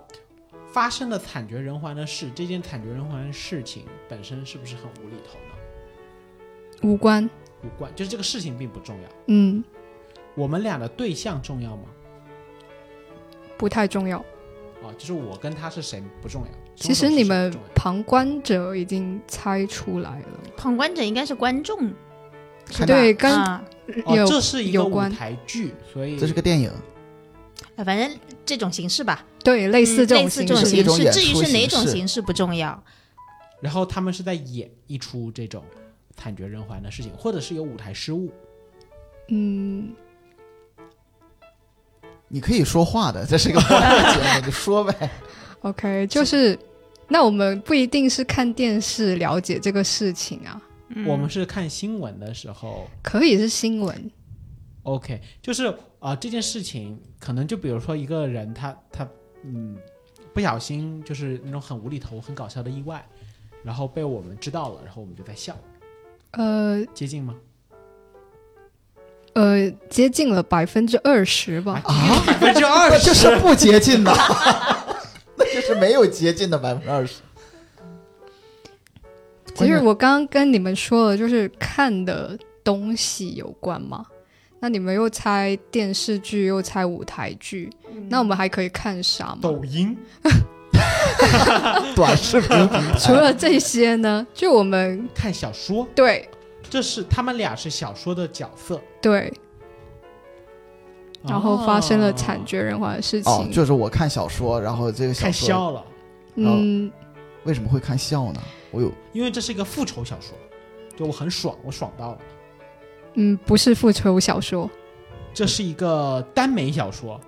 发生了惨绝人寰的事，这件惨绝人寰的事情本身是不是很无厘头呢？无关。无关，就是这个事情并不重要。嗯，我们俩的对象重要吗？不太重要。啊，就是我跟他是谁不重要。其实你们旁观者已经猜出来了，旁观者应该是观众，看对，跟啊，哦，有这是一个舞台剧，所以这是个电影，呃反正这种形式吧，对类似嗯这种形类似这种形式，至于是哪种形式形式不重要。然后他们是在演一出这种惨绝人寰的事情，或者是有舞台失误。嗯，你可以说话的，这是一个播客节目，你说呗。OK，就是那我们不一定是看电视了解这个事情啊，嗯。我们是看新闻的时候。可以是新闻，，OK，就是啊、这件事情可能就比如说一个人他他嗯不小心就是那种很无厘头、很搞笑的意外，然后被我们知道了，然后我们就在笑，呃接近吗？呃，接近了百分之二十吧。啊，百分之二十，就是不接近的，那就是没有接近的百分之二十。其实我刚刚跟你们说了，就是看的东西有关吗。那你们又猜电视剧，又猜舞台剧，那我们还可以看啥吗？抖音 短视频 除了这些呢，就我们看小说，对这是他们俩是小说的角色，对，然后发生了惨哦绝人寰的事情。哦，就是我看小说，然后这个小看说笑了，嗯，为什么会看笑呢？我有因为这是一个复仇小说，就我很爽，我爽到了。嗯，不是复仇小说，这是一个耽美小说，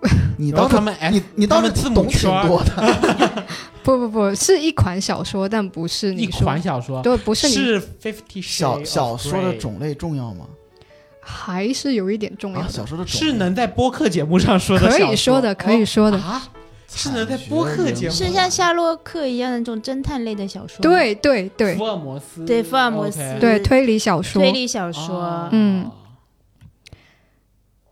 你倒是然后他们 F, 你你倒是字母懂挺圈多的，不不不是一款小说，但不是一你说款小说，对，不是你是 Fifty 小小说的种类重要吗？还是有一点重要小说的是能在播客节目上说的可以说。的，可以说的，啊，是能在播客节目是像夏洛克一样的那种侦探类的小说，对对对。福尔摩斯，对福尔摩斯对，推理小说，推理小说，哦。嗯。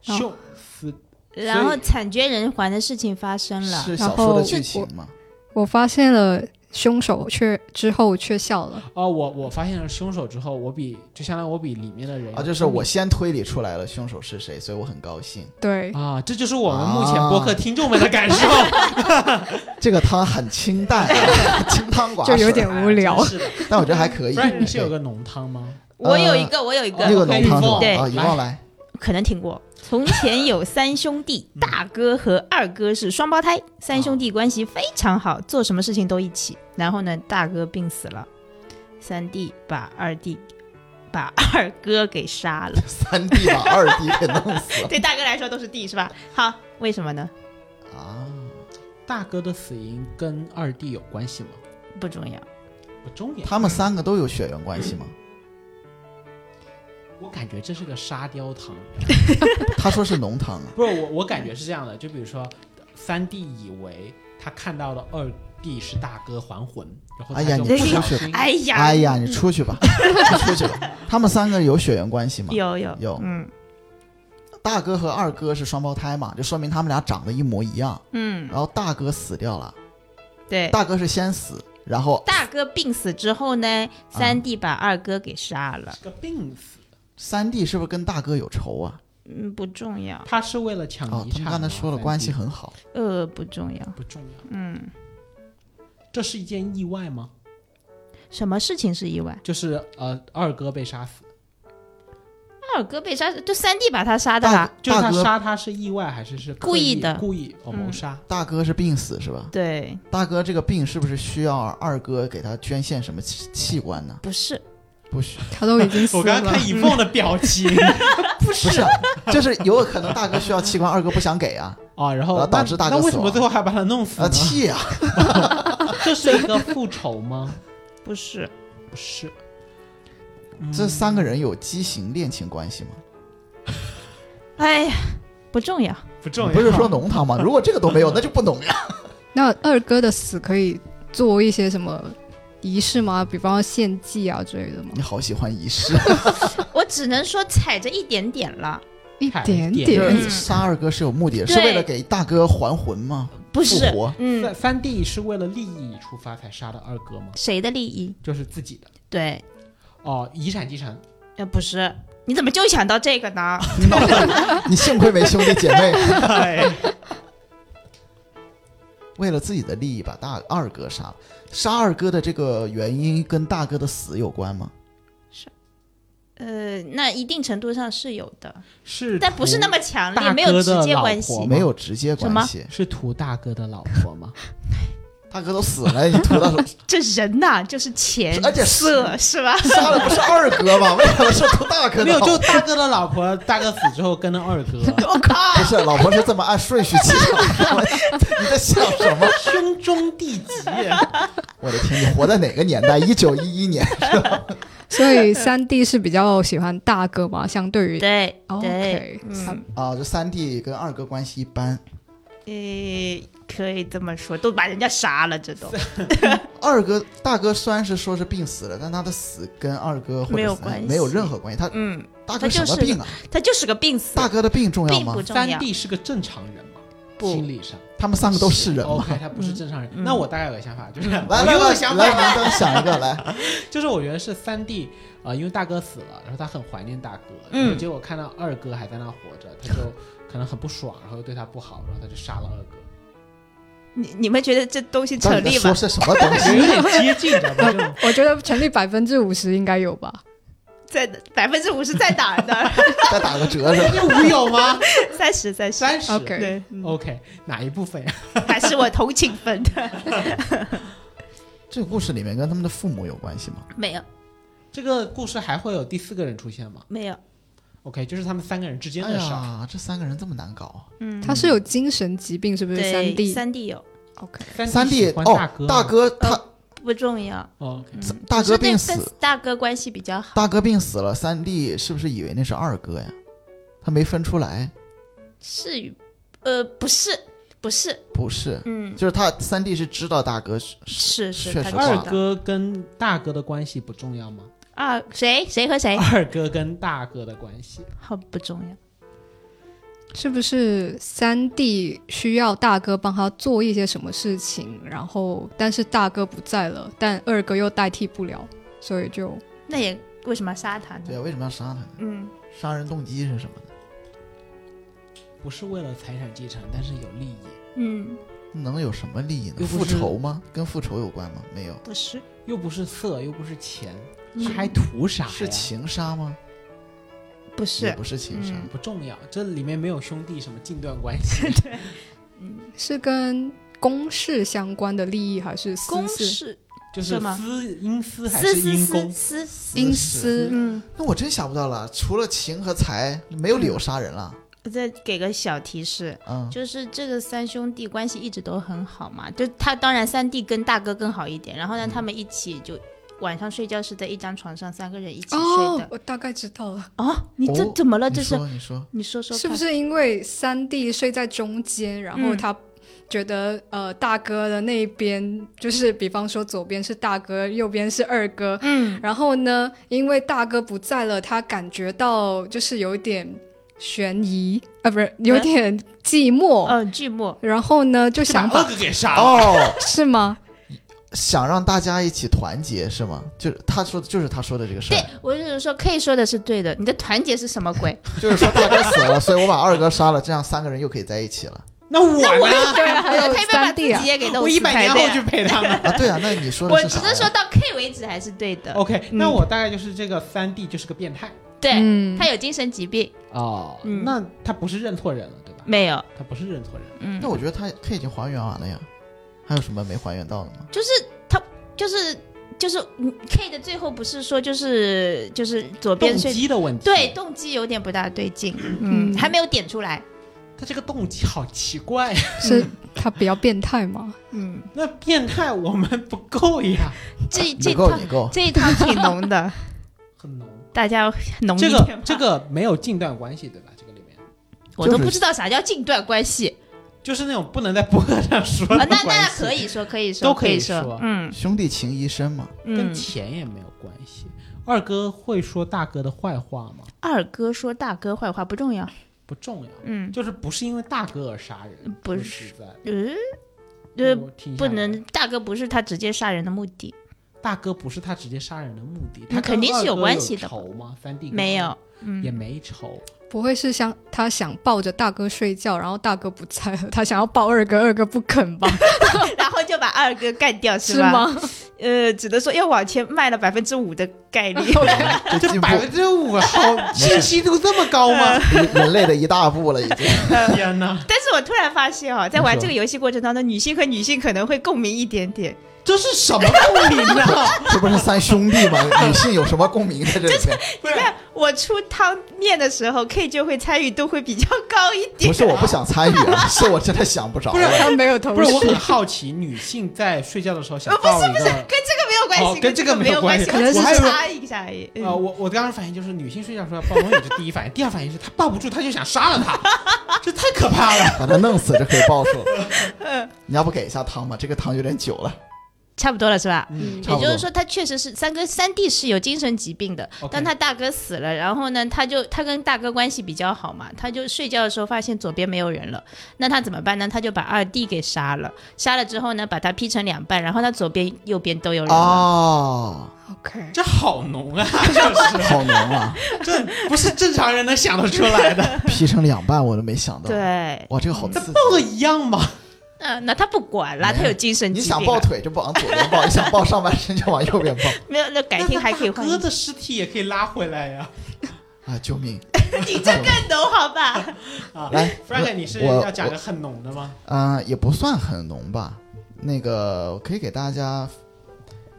凶死然后惨绝人寰的事情发生了。是然小说的后剧情吗？我发现了凶手却之后却笑了，哦，我我发现了凶手之后，我比就相当于我比里面的人啊，就是我先推理出来了凶手是谁，所以我很高兴。对，啊，这就是我们目前播客听众们的感受，这个汤很清淡，啊清汤寡水，就有点无聊哎是的。但我觉得还可以。不然你是有个浓汤吗？我有一个，我有一个那个个，浓汤？对啊，遗忘来，可能听过。从前有三兄弟，大哥和二哥是双胞胎，三兄弟关系非常好，做什么事情都一起。然后呢，大哥病死了，三弟把二弟把二哥给杀了。三弟把二弟给弄死了 对大哥来说都是弟是吧？好，为什么呢？啊！大哥的死因跟二弟有关系吗？不重要。不重要。他们三个都有血缘关系吗？我感觉这是个沙雕糖，他说是浓汤啊，不是我，我感觉是这样的。就比如说，三弟以为他看到了二弟是大哥还魂，然后哎呀你出去哎呀，哎呀，你出去吧，你出去吧。他们三个有血缘关系吗？有有有嗯大哥和二哥是双胞胎嘛，就说明他们俩长得一模一样。嗯，然后大哥死掉了，对。大哥是先死，然后大哥病死之后呢，三弟把二哥给杀了。是个病死。三弟是不是跟大哥有仇啊？嗯，不重要，他是为了抢哦，遗产吗。他们刚才说了关系很好，呃，不重要。不重要。嗯，这是一件意外吗？什么事情是意外？就是呃，二哥被杀死，二哥被杀，就三弟把他杀的大啦。就是他哥杀他是意外还是是刻故意的故意哦嗯谋杀？大哥是病死是吧？对，大哥这个病是不是需要二哥给他捐献什么器器官呢？不是，不需，他都已经死 了我刚刚了看。以凤的表情 不是，就是有可能大哥需要器官，二哥不想给啊，啊，然后然后导致大哥死那为什么最后还把他弄死啊？气啊！这是一个复仇吗？不是，不是，这三个人有畸形恋情关系吗？哎呀，不重要。不重要。不是说浓汤吗？如果这个都没有，那就不浓呀。那二哥的死可以做一些什么仪式吗？比方说献祭啊之类的吗？你好喜欢仪式，我只能说踩着一点点了，一点点就是杀二哥是有目的的，是为了给大哥还魂吗？不是复活，嗯，三三弟是为了利益出发才杀的二哥吗？谁的利益？就是自己的对，哦，遗产继承。呃，不是，你怎么就想到这个呢？你幸亏没兄弟姐妹。哎，为了自己的利益把大二哥杀了。杀二哥的这个原因跟大哥的死有关吗？是呃，那一定程度上是有的，是但不是那么么强大烈，没有直接关系。没有直接关系。是图大哥的老婆吗？大哥都死了，你图到什么？这人呐、就是钱而且是色是吧？杀的不是二哥吗？为什么是图大哥的？没有，就大哥的老婆，大哥死之后跟了二哥，我靠！不是老婆是这么按顺序记的。你在想什么？兄终弟及。我的天，你活在哪个年代？一九一一年是吧。所以三弟是比较喜欢大哥嘛，相对于对哦对 OK，，嗯，啊，这三弟跟二哥关系一般。诶，可以这么说，都把人家杀了，这 都二哥大哥虽然是说是病死了，但他的死跟二哥没有关系没有任何关系。他嗯，大哥他就是什么病啊？他就是个病死，大哥的病重要吗不？重要。三弟是个正常人心理上他们三个都是人吗？OK，他不是正常人。嗯那我大概有个想法，就是来我来来又有想来，法，明灯想一个来。就是我觉得是三弟啊、呃因为大哥死了，然后他很怀念大哥，嗯结果看到二哥还在那活着，他就 可能很不爽，然后又对他不好，然后他就杀了二哥。你你们觉得这东西成立吗？说是什么东西 有？点接近，你知道吗？我觉得成立百分之五十应该有吧。在百分之五十在哪儿呢？再打个折是吧？五有吗？三 十三十，三十 OK 对，嗯 OK，哪一部分呀？还是我同情分的，这个故事里面跟他们的父母有关系吗？没有这个故事还会有第四个人出现吗没有，？OK，就是他们三个人之间哎的事儿。呀，这三个人这么难搞啊。嗯，他是有精神疾病，是不是？对三弟三弟有，OK，三弟哦哥，，大哥他不重要，哦大哥病死大哥关系比较好，大哥病死了，三弟是不是以为那是二哥呀？他没分出来，是与呃不是不是，不是，嗯，就是他三弟是知道大哥是是是确实二哥跟大哥的关系不重要吗？二谁？谁和谁？二哥跟大哥的关系，好不重要，是不是三弟需要大哥帮他做一些什么事情，然后但是大哥不在了，但二哥又代替不了，所以就那也为什么要杀他呢？对啊，为什么要杀他呢？嗯，杀人动机是什么呢？不是为了财产继承，但是有利益。嗯，能有什么利益呢？复仇吗？跟复仇有关吗？没有，不是，又不是色，又不是钱，嗯是还图啥？是情杀吗？不也是，不是情杀。嗯不重要，这里面没有兄弟什么近段关系 对。是跟公事相关的利益还是私公事？就是私阴私还私是私私阴公？私私，阴私私嗯，那我真想不到了，除了情和财，没有理由杀人了。我再给个小提示，嗯，就是这个三兄弟关系一直都很好嘛，就他当然三弟跟大哥更好一点，然后呢，他们一起就晚上睡觉是在一张床上，三个人一起睡的。，哦我大概知道了，哦，你这哦怎么了？这是说你说，你说说，是不是因为三弟睡在中间，然后嗯。他觉得、呃大哥的那一边就是比方说左边是大哥，右边是二哥，嗯，然后呢，因为大哥不在了，他感觉到就是有点悬疑啊，不是有点寂寞，呃，寂寞，然后呢就想把二哥给杀了。哦，是吗？想让大家一起团结是吗？就是他说的，就是他说的这个事对，我就是说，可以说的是对的。你的团结是什么鬼？就是说大哥死了，所以我把二哥杀了，这样三个人又可以在一起了那我呢？三弟啊自己，也给弄我一百。年后去陪他们。啊。对啊，那你说的我是啥呀？只是说到 K 为止还是对的。OK，嗯那我大概就是这个三弟就是个变态对，嗯他有精神疾病哦嗯那他不是认错人了，对吧？没有？他不是认错人。嗯那，我觉得他他已经还原完了呀，还有什么没还原到的吗？就是他，就是就是嗯 K 的最后不是说就是就是左边动睡机的问题。对，动机有点不大对劲，嗯，嗯还没有点出来，他这个动机好奇怪呀。是他比较变态吗？嗯，那变态我们不够呀，这 这套，这一套挺浓的，很浓。大家浓一这个这个没有近段关系，对吧？这个里面我都不知道啥叫近段关系就是那种不能在播客上说那那可以说可以说都可以说说，嗯。兄弟情谊深嘛。跟嗯。钱也没有关系。二哥会说大哥的坏话吗？二哥说大哥坏话不重要，不重要，嗯。就是不是因为大哥而杀人，不是。说实在，呃呃，我听下不能大哥不是他直接杀人的目的，大哥不是他直接杀人的目的，他肯定是有关系的。仇吗？三弟没有也没仇，不会是像他想抱着大哥睡觉，然后大哥不在了，他想要抱二哥，二哥不肯吧？然后就把二哥干掉是吧？吗？呃，只能说要往前迈了百分之五的概率。这百分之五，好信息度这么高吗？人 人类的一大步了，已经。天哪，但是我突然发现哦，在玩这个游戏过程当中，女性和女性可能会共鸣一点点。这是什么共鸣啊？这不是三兄弟吗？女性有什么共鸣在这里面？你看我出汤面的时候，K 就会参与度会比较高一点。不是我不想参与啊，是我真的想不着。不是他没有头不是，我绪很，好奇，女性在睡觉的时候想抱一个，是不是，跟这个没有关系，哦跟这个没有关系系，可能是插一下而已。啊呃，我我当时反应就是女性睡觉的时候要抱东西是第一反应，第二反应是她抱不住，她就想杀了他，这太可怕了。把他弄死就可以报数。你要不给一下汤吧？这个汤有点久了。差不多了是吧？嗯，也就是说，他确实是三哥三弟是有精神疾病的但他大哥死了，然后呢，他就他跟大哥关系比较好嘛，他就睡觉的时候发现左边没有人了，那他怎么办呢？他就把二弟给杀了，杀了之后呢，把他劈成两半，然后他左边右边都有人了。哦，OK，这好浓啊，就是好浓啊！这不是正常人能想得出来的。劈成两半我都没想到。，对，哇，这个好刺激。抱的一样吗？嗯、那他不管啦，他有精神疾你。想抱腿就往左边抱，你想抱上半身就往右边抱。没有？那改天还可以换一哥的尸体也可以拉回来呀。啊！救命！你这更浓 好吧？啊，来，Frank，你是要讲个很浓的吗？啊、也不算很浓吧。那个我可以给大家，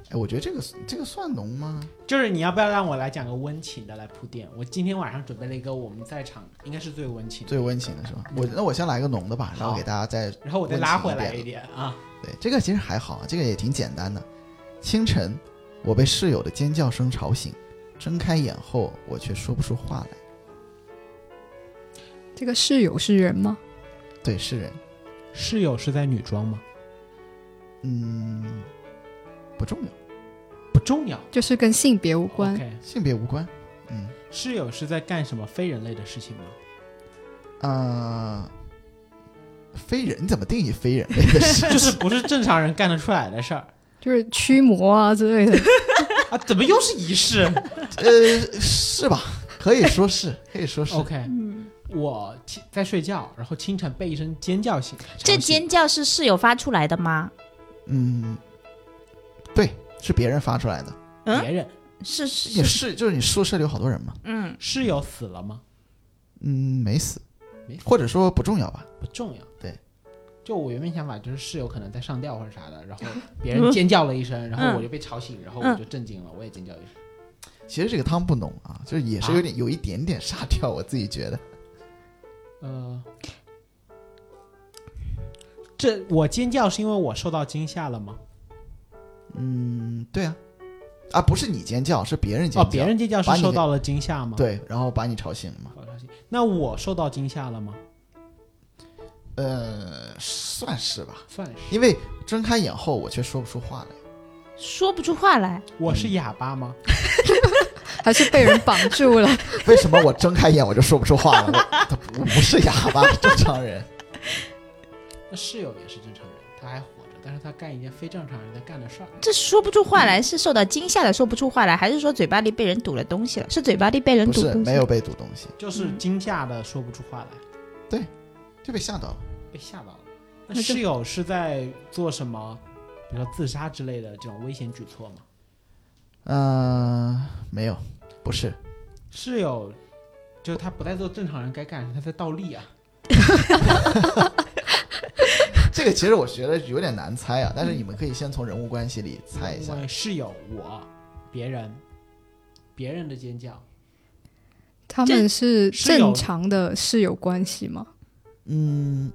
哎，我觉得这个这个算浓吗？就是你要不要让我来讲个温情的来铺垫？我今天晚上准备了一个我们在场应该是最温情的，最温情的是吧？我那我先来个浓的吧，然后给大家再然后我再拉回来一点啊。对这个其实还好，这个也挺简单的。清晨，我被室友的尖叫声吵醒，睁开眼后，我却说不出话来。这个室友是人吗？对，是人，室友是在女装吗？嗯，不重要，不重要，就是跟性别无关。OK，性别无关。嗯，室友是在干什么非人类的事情吗？呃，非人你怎么定义非人类的事？就是不是正常人干得出来的事儿就是驱魔啊之类的，啊？怎么又是仪式呃，是吧？可以说是，可以说是。？OK，我清在睡觉，然后清晨被一声尖叫醒。这尖叫是室友发出来的吗？嗯，对，是别人发出来的。嗯别人是你是，是就是你宿舍里有好多人嘛？嗯，室友死了吗？嗯，没死，没死或者说不重要吧？不重要。对，就我原本想法就是室友可能在上吊或者啥的，然后别人尖叫了一声，然后我就被吵醒，然后我就震惊了，我也尖叫一声。其实这个汤不浓啊，就是也是有点、有一点点沙调，我自己觉得。呃，这我尖叫是因为我受到惊吓了吗？嗯，对啊，啊，不是你尖叫，是别人尖哦，叫，别人尖叫是受到了惊吓吗？，对，然后把你吵醒了嘛？那我受到惊吓了吗？呃，算是吧，算是。因为睁开眼后我却说不出话来。说不出话来。我是哑巴吗？还是被人绑住了？为什么我睁开眼我就说不出话了？我他不不是哑巴，正常人。那室友也是正常人，他还活着，但是他干一件非正常人在干的事儿。这说不出话来是受到惊吓的说不出话来，还是说嘴巴里被人堵了东西了？是嘴巴里被人堵东西？是没有被堵东西，就是惊吓的说不出话来，对就被吓到了。被吓到了。室友是在做什么？比如说自杀之类的这种危险举措吗？嗯、没有，不是，室友就是他不在做正常人该干的事，他在倒立啊。这个其实我觉得有点难猜啊，但是你们可以先从人物关系里猜一下室友我别人别人的尖叫，他们是正常的室友关系吗？嗯，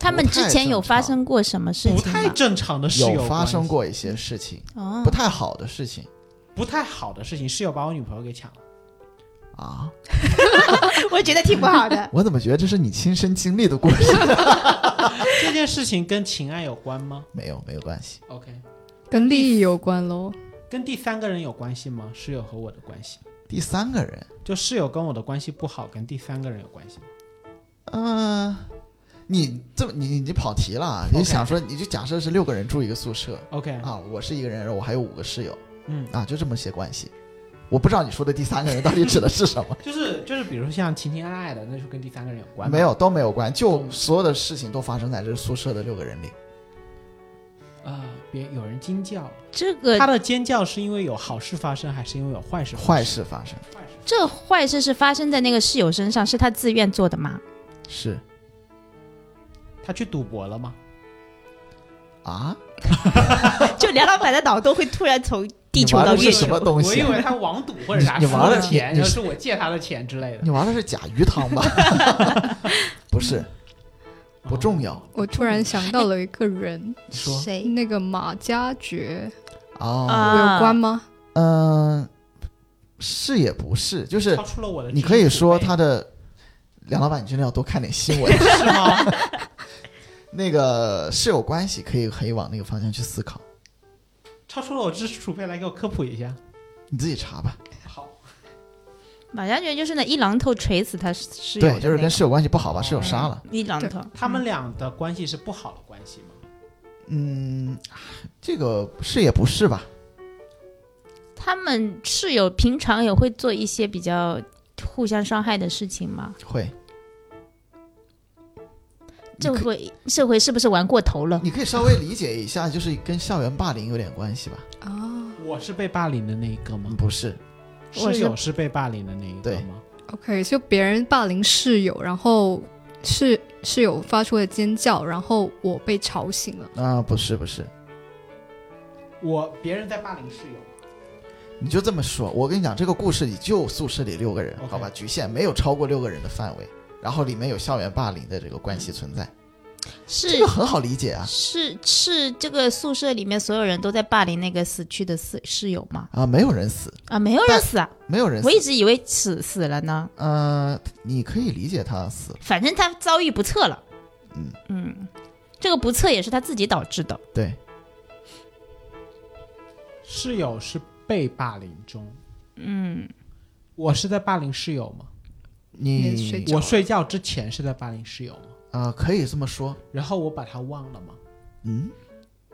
他们之前有发生过什么事情不？太正常的室友有发生，过一些事情，哦不，太好的事情不太好的事情。室友把我女朋友给抢了，啊。我觉得挺不好的。我怎么觉得这是你亲身经历的故事？这件事情跟情爱有关吗没有，没有关系。？OK，跟利益有关喽。跟第三个人有关系吗？室友和我的关系，第三个人，就室友跟我的关系不好，跟第三个人有关系吗？嗯、你这么你你跑题了啊，你想说你就假设是六个人住一个宿舍 OK，啊，我是一个人，我还有五个室友嗯，啊，就这么些关系。我不知道你说的第三个人到底指的是什么，就 是就是，比如说像情情爱爱的，那就跟第三个人有关。没有都没有关，就所有的事情都发生在这宿舍的六个人里。啊，别有人惊叫，这个他的尖叫是因为有好事发生，还是因为有坏事发生？坏事发生这坏事是发生在那个室友身上，是他自愿做的吗？是他去赌博了吗？啊？就梁老板的脑洞会突然从地球你玩到月球的是什么。东西啊？我以为他网赌或者啥你 你玩的钱，是我借他的钱之类的。你玩的是甲鱼汤吧？不是，不重要。我突然想到了一个人，说谁？那个马加爵，哦，啊有关吗？嗯，是也不是，就是超出了我的你可以说他的梁老板，你真的要多看点新闻。是吗？那个是有关系，可以可以往那个方向去思考，超出了我知识储备，来给我科普一下。你自己查吧。好，马加爵就是那一榔头锤死他室友对，就是跟室友关系不好，把室友杀了。一榔头。他们俩的关系是不好的关系吗？嗯，这个是也不是吧？他们室友平常也会做一些比较互相伤害的事情吗？会，这回这回是不是玩过头了？你可以稍微理解一下，就是跟校园霸凌有点关系吧？啊我是被霸凌的那一个吗嗯，？不是，室友是被霸凌的那一个吗？，OK，就别人霸凌室友，然后室室友发出了尖叫，然后我被吵醒了。啊，不是，不是，我别人在霸凌室友？你就这么说。我跟你讲，这个故事里就宿舍里六个人好吧，局限没有超过六个人的范围，然后里面有校园霸凌的这个关系存在，是这个很好理解啊。是是，这个宿舍里面所有人都在霸凌那个死去的室室友吗？啊，没有人死，啊，没有人死啊！没有人死我。一直以为死死了呢。呃，你可以理解他死了，反正他遭遇不测了。嗯嗯，这个不测也是他自己导致的。对，室友是被霸凌中，嗯，我是在霸凌室友吗？你我睡觉之前是在霸凌室友吗？啊、可以这么说，然后我把他忘了吗？嗯，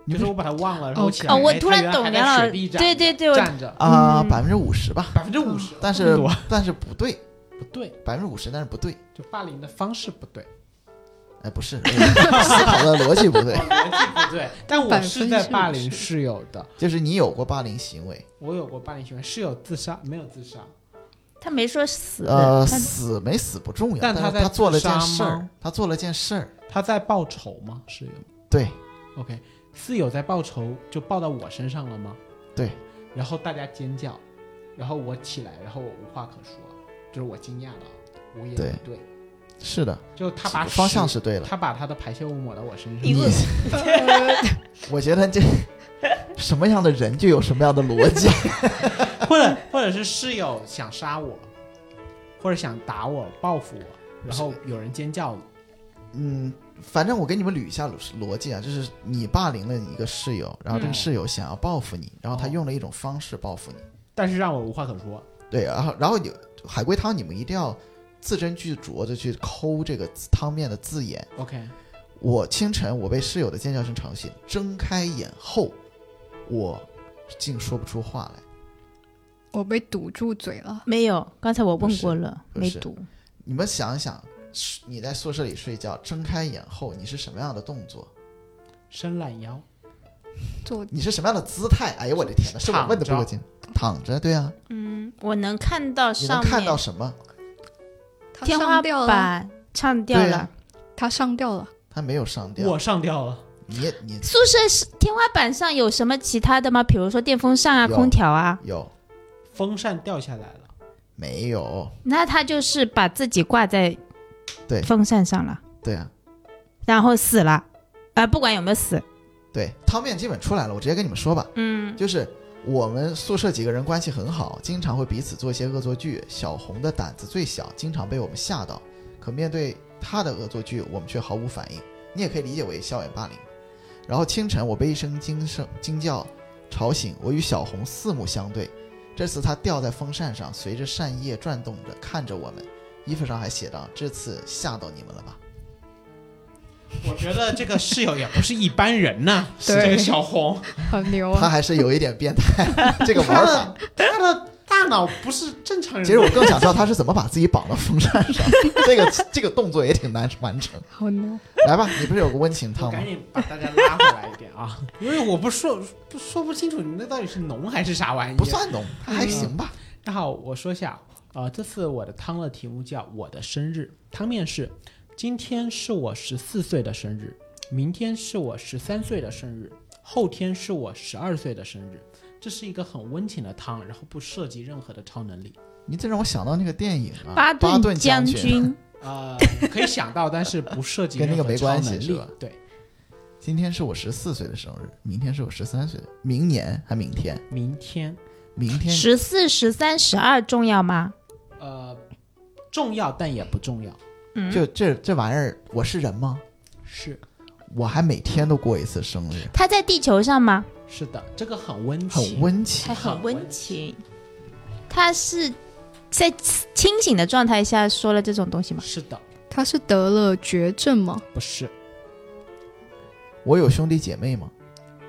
就是我把他忘了，然后我起来，哦，我哎突然懂他原来梁老师还在雪地，站对对对，我站着。啊，嗯。百分之五十吧，百分之五十，但是但是不对，不对，百分之五十，但是不对，就霸凌的方式不对，哎，不是，思考的逻辑不对。哦，逻辑不对。但我是在霸凌50%室友的，就是你有过霸凌行为，我有过霸凌行为，室友自杀没有自杀，他没说死，呃，他死没死不重要，但但他在做了件事儿，他做了件事儿，他在报仇吗？室友对，OK，室友在报仇就报到我身上了吗？对，然后大家尖叫，然后我起来，然后我无话可说，就是我惊讶了，无言对。以对，是的，就他把方向是对了。他把他的排泄物抹到我身上，你你，我觉得这 什么样的人就有什么样的逻辑。或者或者是室友想杀我，或者想打我报复我，然后有人尖叫，嗯，反正我给你们捋一下逻辑啊，就是你霸凌了你一个室友，然后这个嗯室友想要报复你，然后他哦用了一种方式报复你。但是让我无话可说。对，然后然后有海龟汤，你们一定要字斟句酌的去抠这个汤面的字眼。OK，我清晨我被室友的尖叫声吵醒，睁开眼后，我竟说不出话来。我被堵住嘴了。没有。刚才我问过了，没堵。你们想一想，你在宿舍里睡觉，睁开眼后，你是什么样的动作？伸懒腰，坐你是什么样的姿态？哎呦我的天哪，是我问的不够精。躺着，对啊，嗯，我能看到你能看到什么？天花上吊了，板唱掉了。他上吊了。他没有上吊。我上吊了。你你宿舍是天花板上有什么其他的吗？比如说电风扇啊、空调啊。有风扇掉下来了，没有？那他就是把自己挂在对风扇上了，对啊，然后死了。啊、不管有没有死，对，汤面基本出来了，我直接跟你们说吧，嗯，就是我们宿舍几个人关系很好，经常会彼此做一些恶作剧。小红的胆子最小，经常被我们吓到，可面对她的恶作剧，我们却毫无反应。你也可以理解为校园霸凌。然后清晨，我被一声惊声惊叫吵醒，我与小红四目相对。这次她吊在风扇上，随着扇叶转动着看着我们，衣服上还写着：“这次吓到你们了吧我觉得这个室友也不是一般人呐，是这个小红，很牛？”啊！他！还是有一点变态，这个玩法。他的大脑不是正常人。其实我更想知道他是怎么把自己绑到风扇上，这个这个动作也挺难完成。好难。来吧，你不是有个温情汤吗赶？紧把大家拉回来一点啊，因为我不说不说不清楚你那到底是浓还是啥玩意。不。算浓，还行吧。然后我说一下，呃，这次我的汤的题目叫“我的生日”，汤面是：今天是我十四岁的生日，明天是我十三岁的生日，后天是我十二岁的生日。这是一个很温情的汤，然后不涉及任何的超能力。你这让我想到那个电影啊，巴巴顿将军。啊，呃，可以想到，但是不涉及跟那个没任何超能力关系是吧对，今天是我十四岁的生日，明天是我十三岁的，明年还明天，明天明天十四、十三、十二重要吗？呃重要，但也不重要。嗯，就这这玩意儿，我是人吗？是我还每天都过一次生日，他在地球上吗？是的，这个很温情，很温情还。很温情。他是在清醒的状态下说了这种东西吗？是的，他是得了绝症吗？不是，我有兄弟姐妹吗？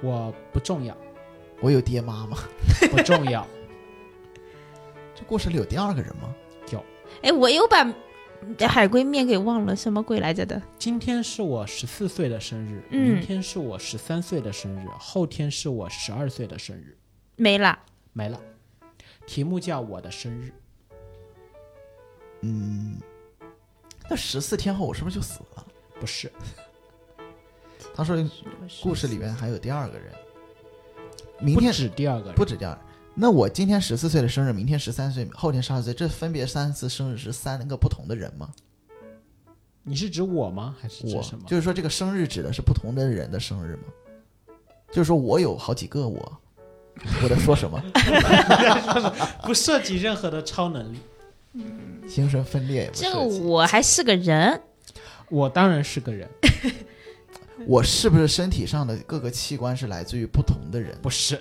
我不重要，我有爹妈吗？不重要。这故事里有第二个人吗？有哎，我又把海龟面给忘了，什么鬼来着的？今天是我十四岁的生日，嗯明天是我十三岁的生日，后天是我十二岁的生日，没了。没了。题目叫我的生日，嗯，那十四天后我是不是就死了？不是，他说故事里面还有第二个人，明不天止第二个人，不止第二。那我今天十四岁的生日，明天十三岁，后天十二岁，这分别三次生日是三个不同的人吗？你是指我吗？还是指我什么？就是说这个生日指的是不同的人的生日吗？就是说我有好几个我，我在说什么？不涉及任何的超能力。精神分裂也不这个涉及。我还是个人，我当然是个人，我是不是身体上的各个器官是来自于不同的人？不是，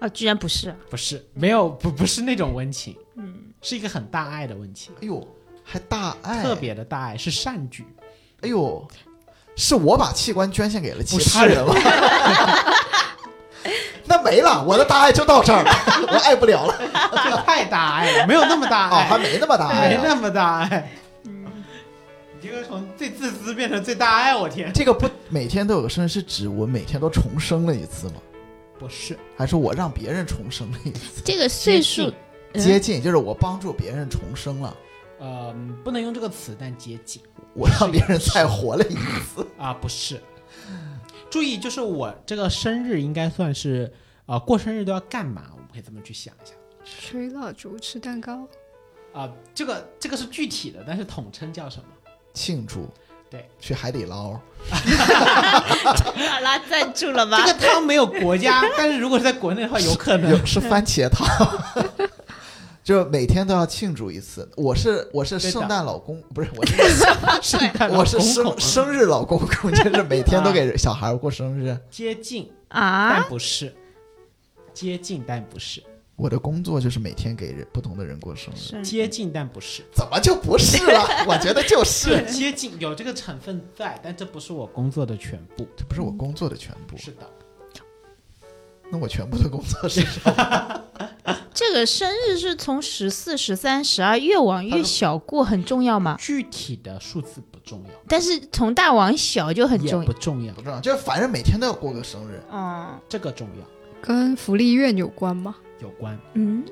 啊，居然不是。不是，没有，不不是那种温情，嗯，是一个很大爱的温情，哎呦，还大爱，特。别的大爱，是善举。哎呦，是我把器官捐献给了其不是他人了。那没了，我的大爱就到这儿了，我爱不了了。这太大爱了，没有那么大爱哦，还，没那么大爱、啊。没那么大爱。你这个从最自私变成最大爱，我天！这个不每天都有个生日，是指我每天都重生了一次吗？不是，还是我让别人重生的意思？这个岁数接近嗯接近就是我帮助别人重生了，呃，不能用这个词，但接近我让别人再活了一次。啊，不是。注意，就是我这个生日应该算是呃过生日都要干嘛？我们可以这么去想一下吹蜡烛、吃蛋糕，啊、这个这个是具体的，但是统称叫什么？庆祝，对，去海底捞，拉拉赞助了吧这个汤没有国家，但是如果是在国内的话，有可能。有是番茄汤，就每天都要庆祝一次。我是我是圣诞老公，不是我是圣 诞老我是生生日老公公，就是每天都给小孩过生日。接近啊，但啊？不是。接近，但不是我的工作就是每天给人不同的人过生日，接近，但不是怎么就不是了？我觉得就是，接近，有这个成分在，但这不是我工作的全部。这不是我工作的全部。是的，那我全部的工作是什么？这个生日是从十四、十三、十二越往越小过，很重要吗？具体的数字不重要，但是从大往小就很重要。不重要不，重要，就是反正每天都要过个生日。嗯这个重要，跟福利院有关吗？有关。嗯，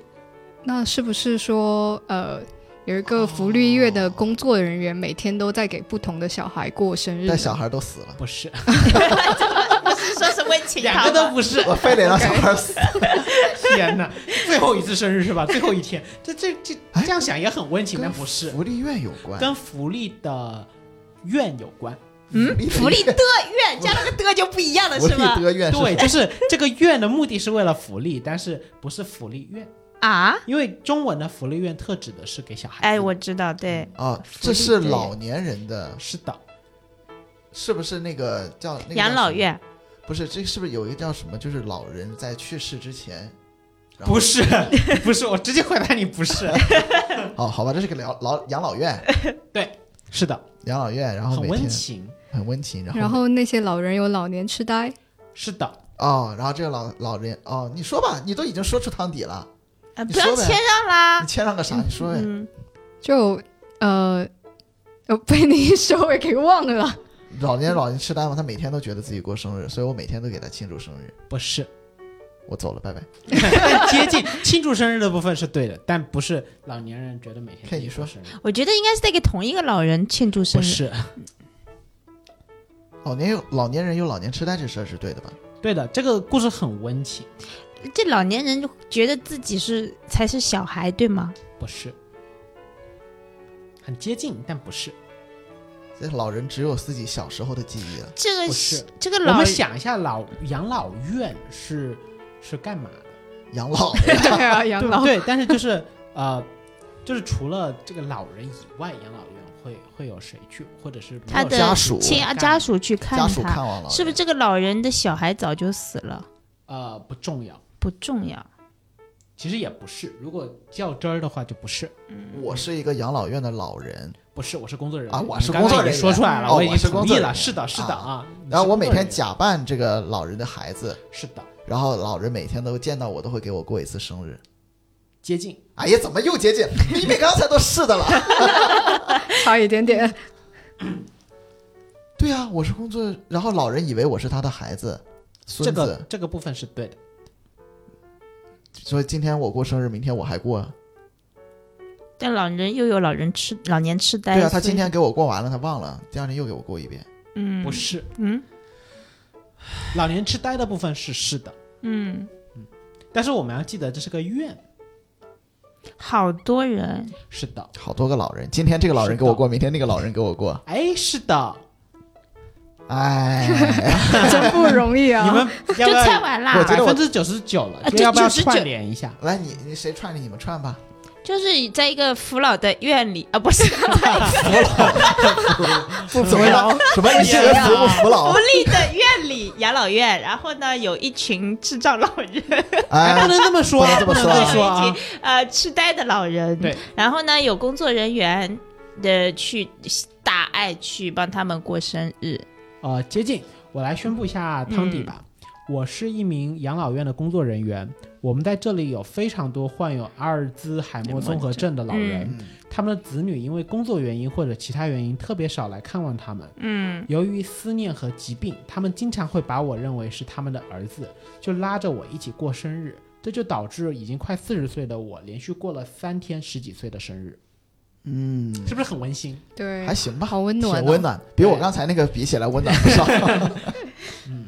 那是不是说，呃，有一个福利院的工作人员每天都在给不同的小孩过生日？但小孩都死了，不是，不是说是温情两个都不是。我非得让小孩死。天哪，最后一次生日是吧？最后一天，这这这哎这样想也很温情，但不是，福利院有关，跟福利的院有关。嗯，福利的院加了个的就不一样了，福利是吗？的院对，就是这个院的目的是为了福利，但是不是福利院，啊？因为中文的福利院特指的是给小孩子。哎，我知道，对，啊，这是老年人的，是的，是不是那个叫？养老院不是，这是不是有一个叫什么？就是老人在去世之前，不是，不是，我直接回答你不是。哦，好吧，这是个老老养老院，对是的，养老院，然后很每天温情。很温情，然后然后那些老人有老年痴呆，是的，哦，然后这个老老人哦，你说吧，你都已经说出汤底了，啊，你说呗不要谦让啦你。谦让个啥？你说呗。嗯，就呃，呃被你一说我给忘了。老年老年痴呆嘛，他每天都觉得自己过生日，所以我每天都给他庆祝生日。不是，我走了，拜拜。但 接近庆祝生日的部分是对的，但不是老年人觉得每天看你说自己过生日我觉得应该是在给同一个老人庆祝生日。不是老年有老年人有老年痴呆这事儿是对的吧？对的，这个故事很温情，这老年人就觉得自己是才是小孩，对吗？不是很接近，但不是。这老人只有自己小时候的记忆了。这个是这个老我们想一下老，养老院是是干嘛的？养老 对啊，养老对？但是就是呃，就是除了这个老人以外，养老院会会有谁去，或者是他的谁家属亲啊家属去看家属他，看望了，是不是这个老人的小孩早就死了？呃不重要，不重要。其实也不是。如果较真儿的话，就不是，我是一个养老院的老人，不是，我是工作人员啊我是工作人员说出来了，哦我已经是工同意了。作人员是的，是的啊然后我每天假扮这个老人的孩子，是的然后老人每天都见到我都会给我过一次生日。接近，哎呀，怎么又接近？你比刚才都是的了。差一点点。对呀、我是工作，然后老人以为我是他的孩子、这孙子，个这个部分是对的。所以今天我过生日，明天我还过啊。但老人又有老人痴老年痴呆。对啊，他今天给我过完了，他忘了，第二天又给我过一遍。嗯不是，嗯老年痴呆的部分是是的，嗯，但是我们要记得这是个愿，好多人是的，好多个老人，今天这个老人给我过，明天那个老人给我过。哎，是的，哎，真不容易啊！你们 要就不要猜完啦。我觉得百分之九十九了？要不要串联一下？来，你你谁串着你们串吧。就是在一个扶老的院里啊，不是 不服老，什么？你是人扶不扶老？福？利的院里养老院，然后呢有一群智障老人，哎，不哎，能这么说，不能这么说啊。呃痴呆的老人，对，然后呢有工作人员的去大爱去帮他们过生日，呃，接近，我来宣布一下汤底嗯。吧。我是一名养老院的工作人员，我们在这里有非常多患有阿尔兹海默综合症的老人，嗯。他们的子女因为工作原因或者其他原因特别少来看望他们。嗯。由于思念和疾病，他们经常会把我认为是他们的儿子，就拉着我一起过生日。这就导致已经快四十岁的我连续过了三天十几岁的生日，嗯，是不是很温馨？对。还，行吧，好温暖、哦，挺温暖，比我刚才那个比起来温暖不少。嗯，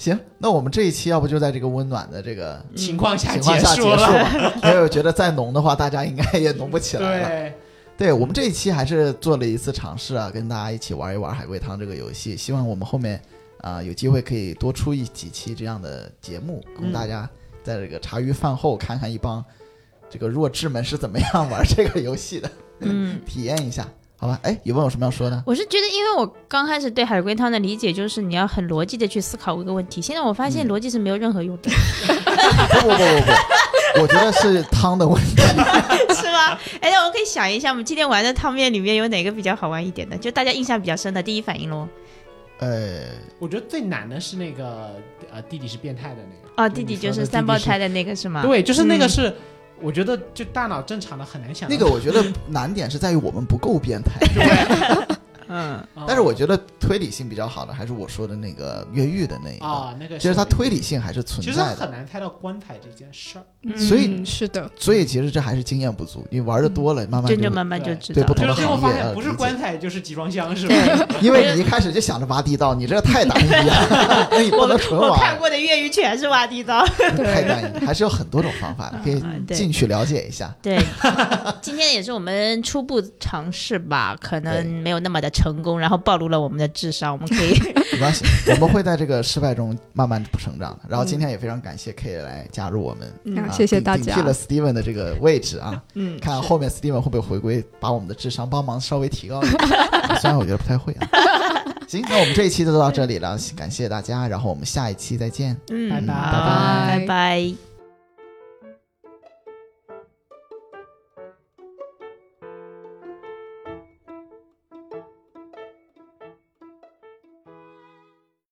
行，那我们这一期要不就在这个温暖的这个情况下情况下结束。吧，因为我觉得再浓的话，大家应该也浓不起来了。对，对我们这一期还是做了一次尝试啊，跟大家一起玩一玩海龟汤这个游戏。希望我们后面啊、有机会可以多出一几期这样的节目，供嗯大家在这个茶余饭后看看一帮这个弱智们是怎么样玩这个游戏的，嗯。体验一下，好吧？哎，有问有什么要说的？我是觉得，因为我刚开始对海龟汤的理解就是你要很逻辑的去思考一个问题，现在我发现嗯逻辑是没有任何用的，不不不不不，我觉得是汤的问题。是吗？哎，那我可以想一下，我们今天玩的汤面里面有哪个比较好玩一点的？就大家印象比较深的第一反应喽。呃，我觉得最难的是那个呃，弟弟是变态的那个。哦，弟弟就是三胞胎的那个是吗？对，就是那个嗯是，我觉得就大脑正常的很难想到。那个我觉得难点是在于我们不够变态，嗯，啊但是我觉得推理性比较好的还是我说的那个越狱的那一个。啊，那个其实它推理性还是存其实在的很，难猜到棺材这件事儿，嗯所以是的，所以其实这还是经验不足。你玩的多了，慢慢就这就慢慢就知道了。对不同的就是最后发行业现不是棺材就是集装箱，是吧？因为你一开始就想着挖地道，你这个太单一了，那你不我能纯我看，过的越狱全是挖地道。太单一，还是有很多种方法的，可以进去了解一下。对，今天也是我们初步尝试吧，可能没有那么的成功，然后暴露了我们的智商。我们可以 没关系，我们会在这个失败中慢慢成长的。然后今天也非常感谢 K 来加入我们，嗯啊谢谢大家顶顶替了 Steven 的这个位置啊。嗯，看后面 Steven 会不会回归，把我们的智商帮忙稍微提高一点。啊虽然我觉得不太会啊。行，那我们这一期就到这里了，感谢大家，然后我们下一期再见。嗯，拜拜拜拜拜。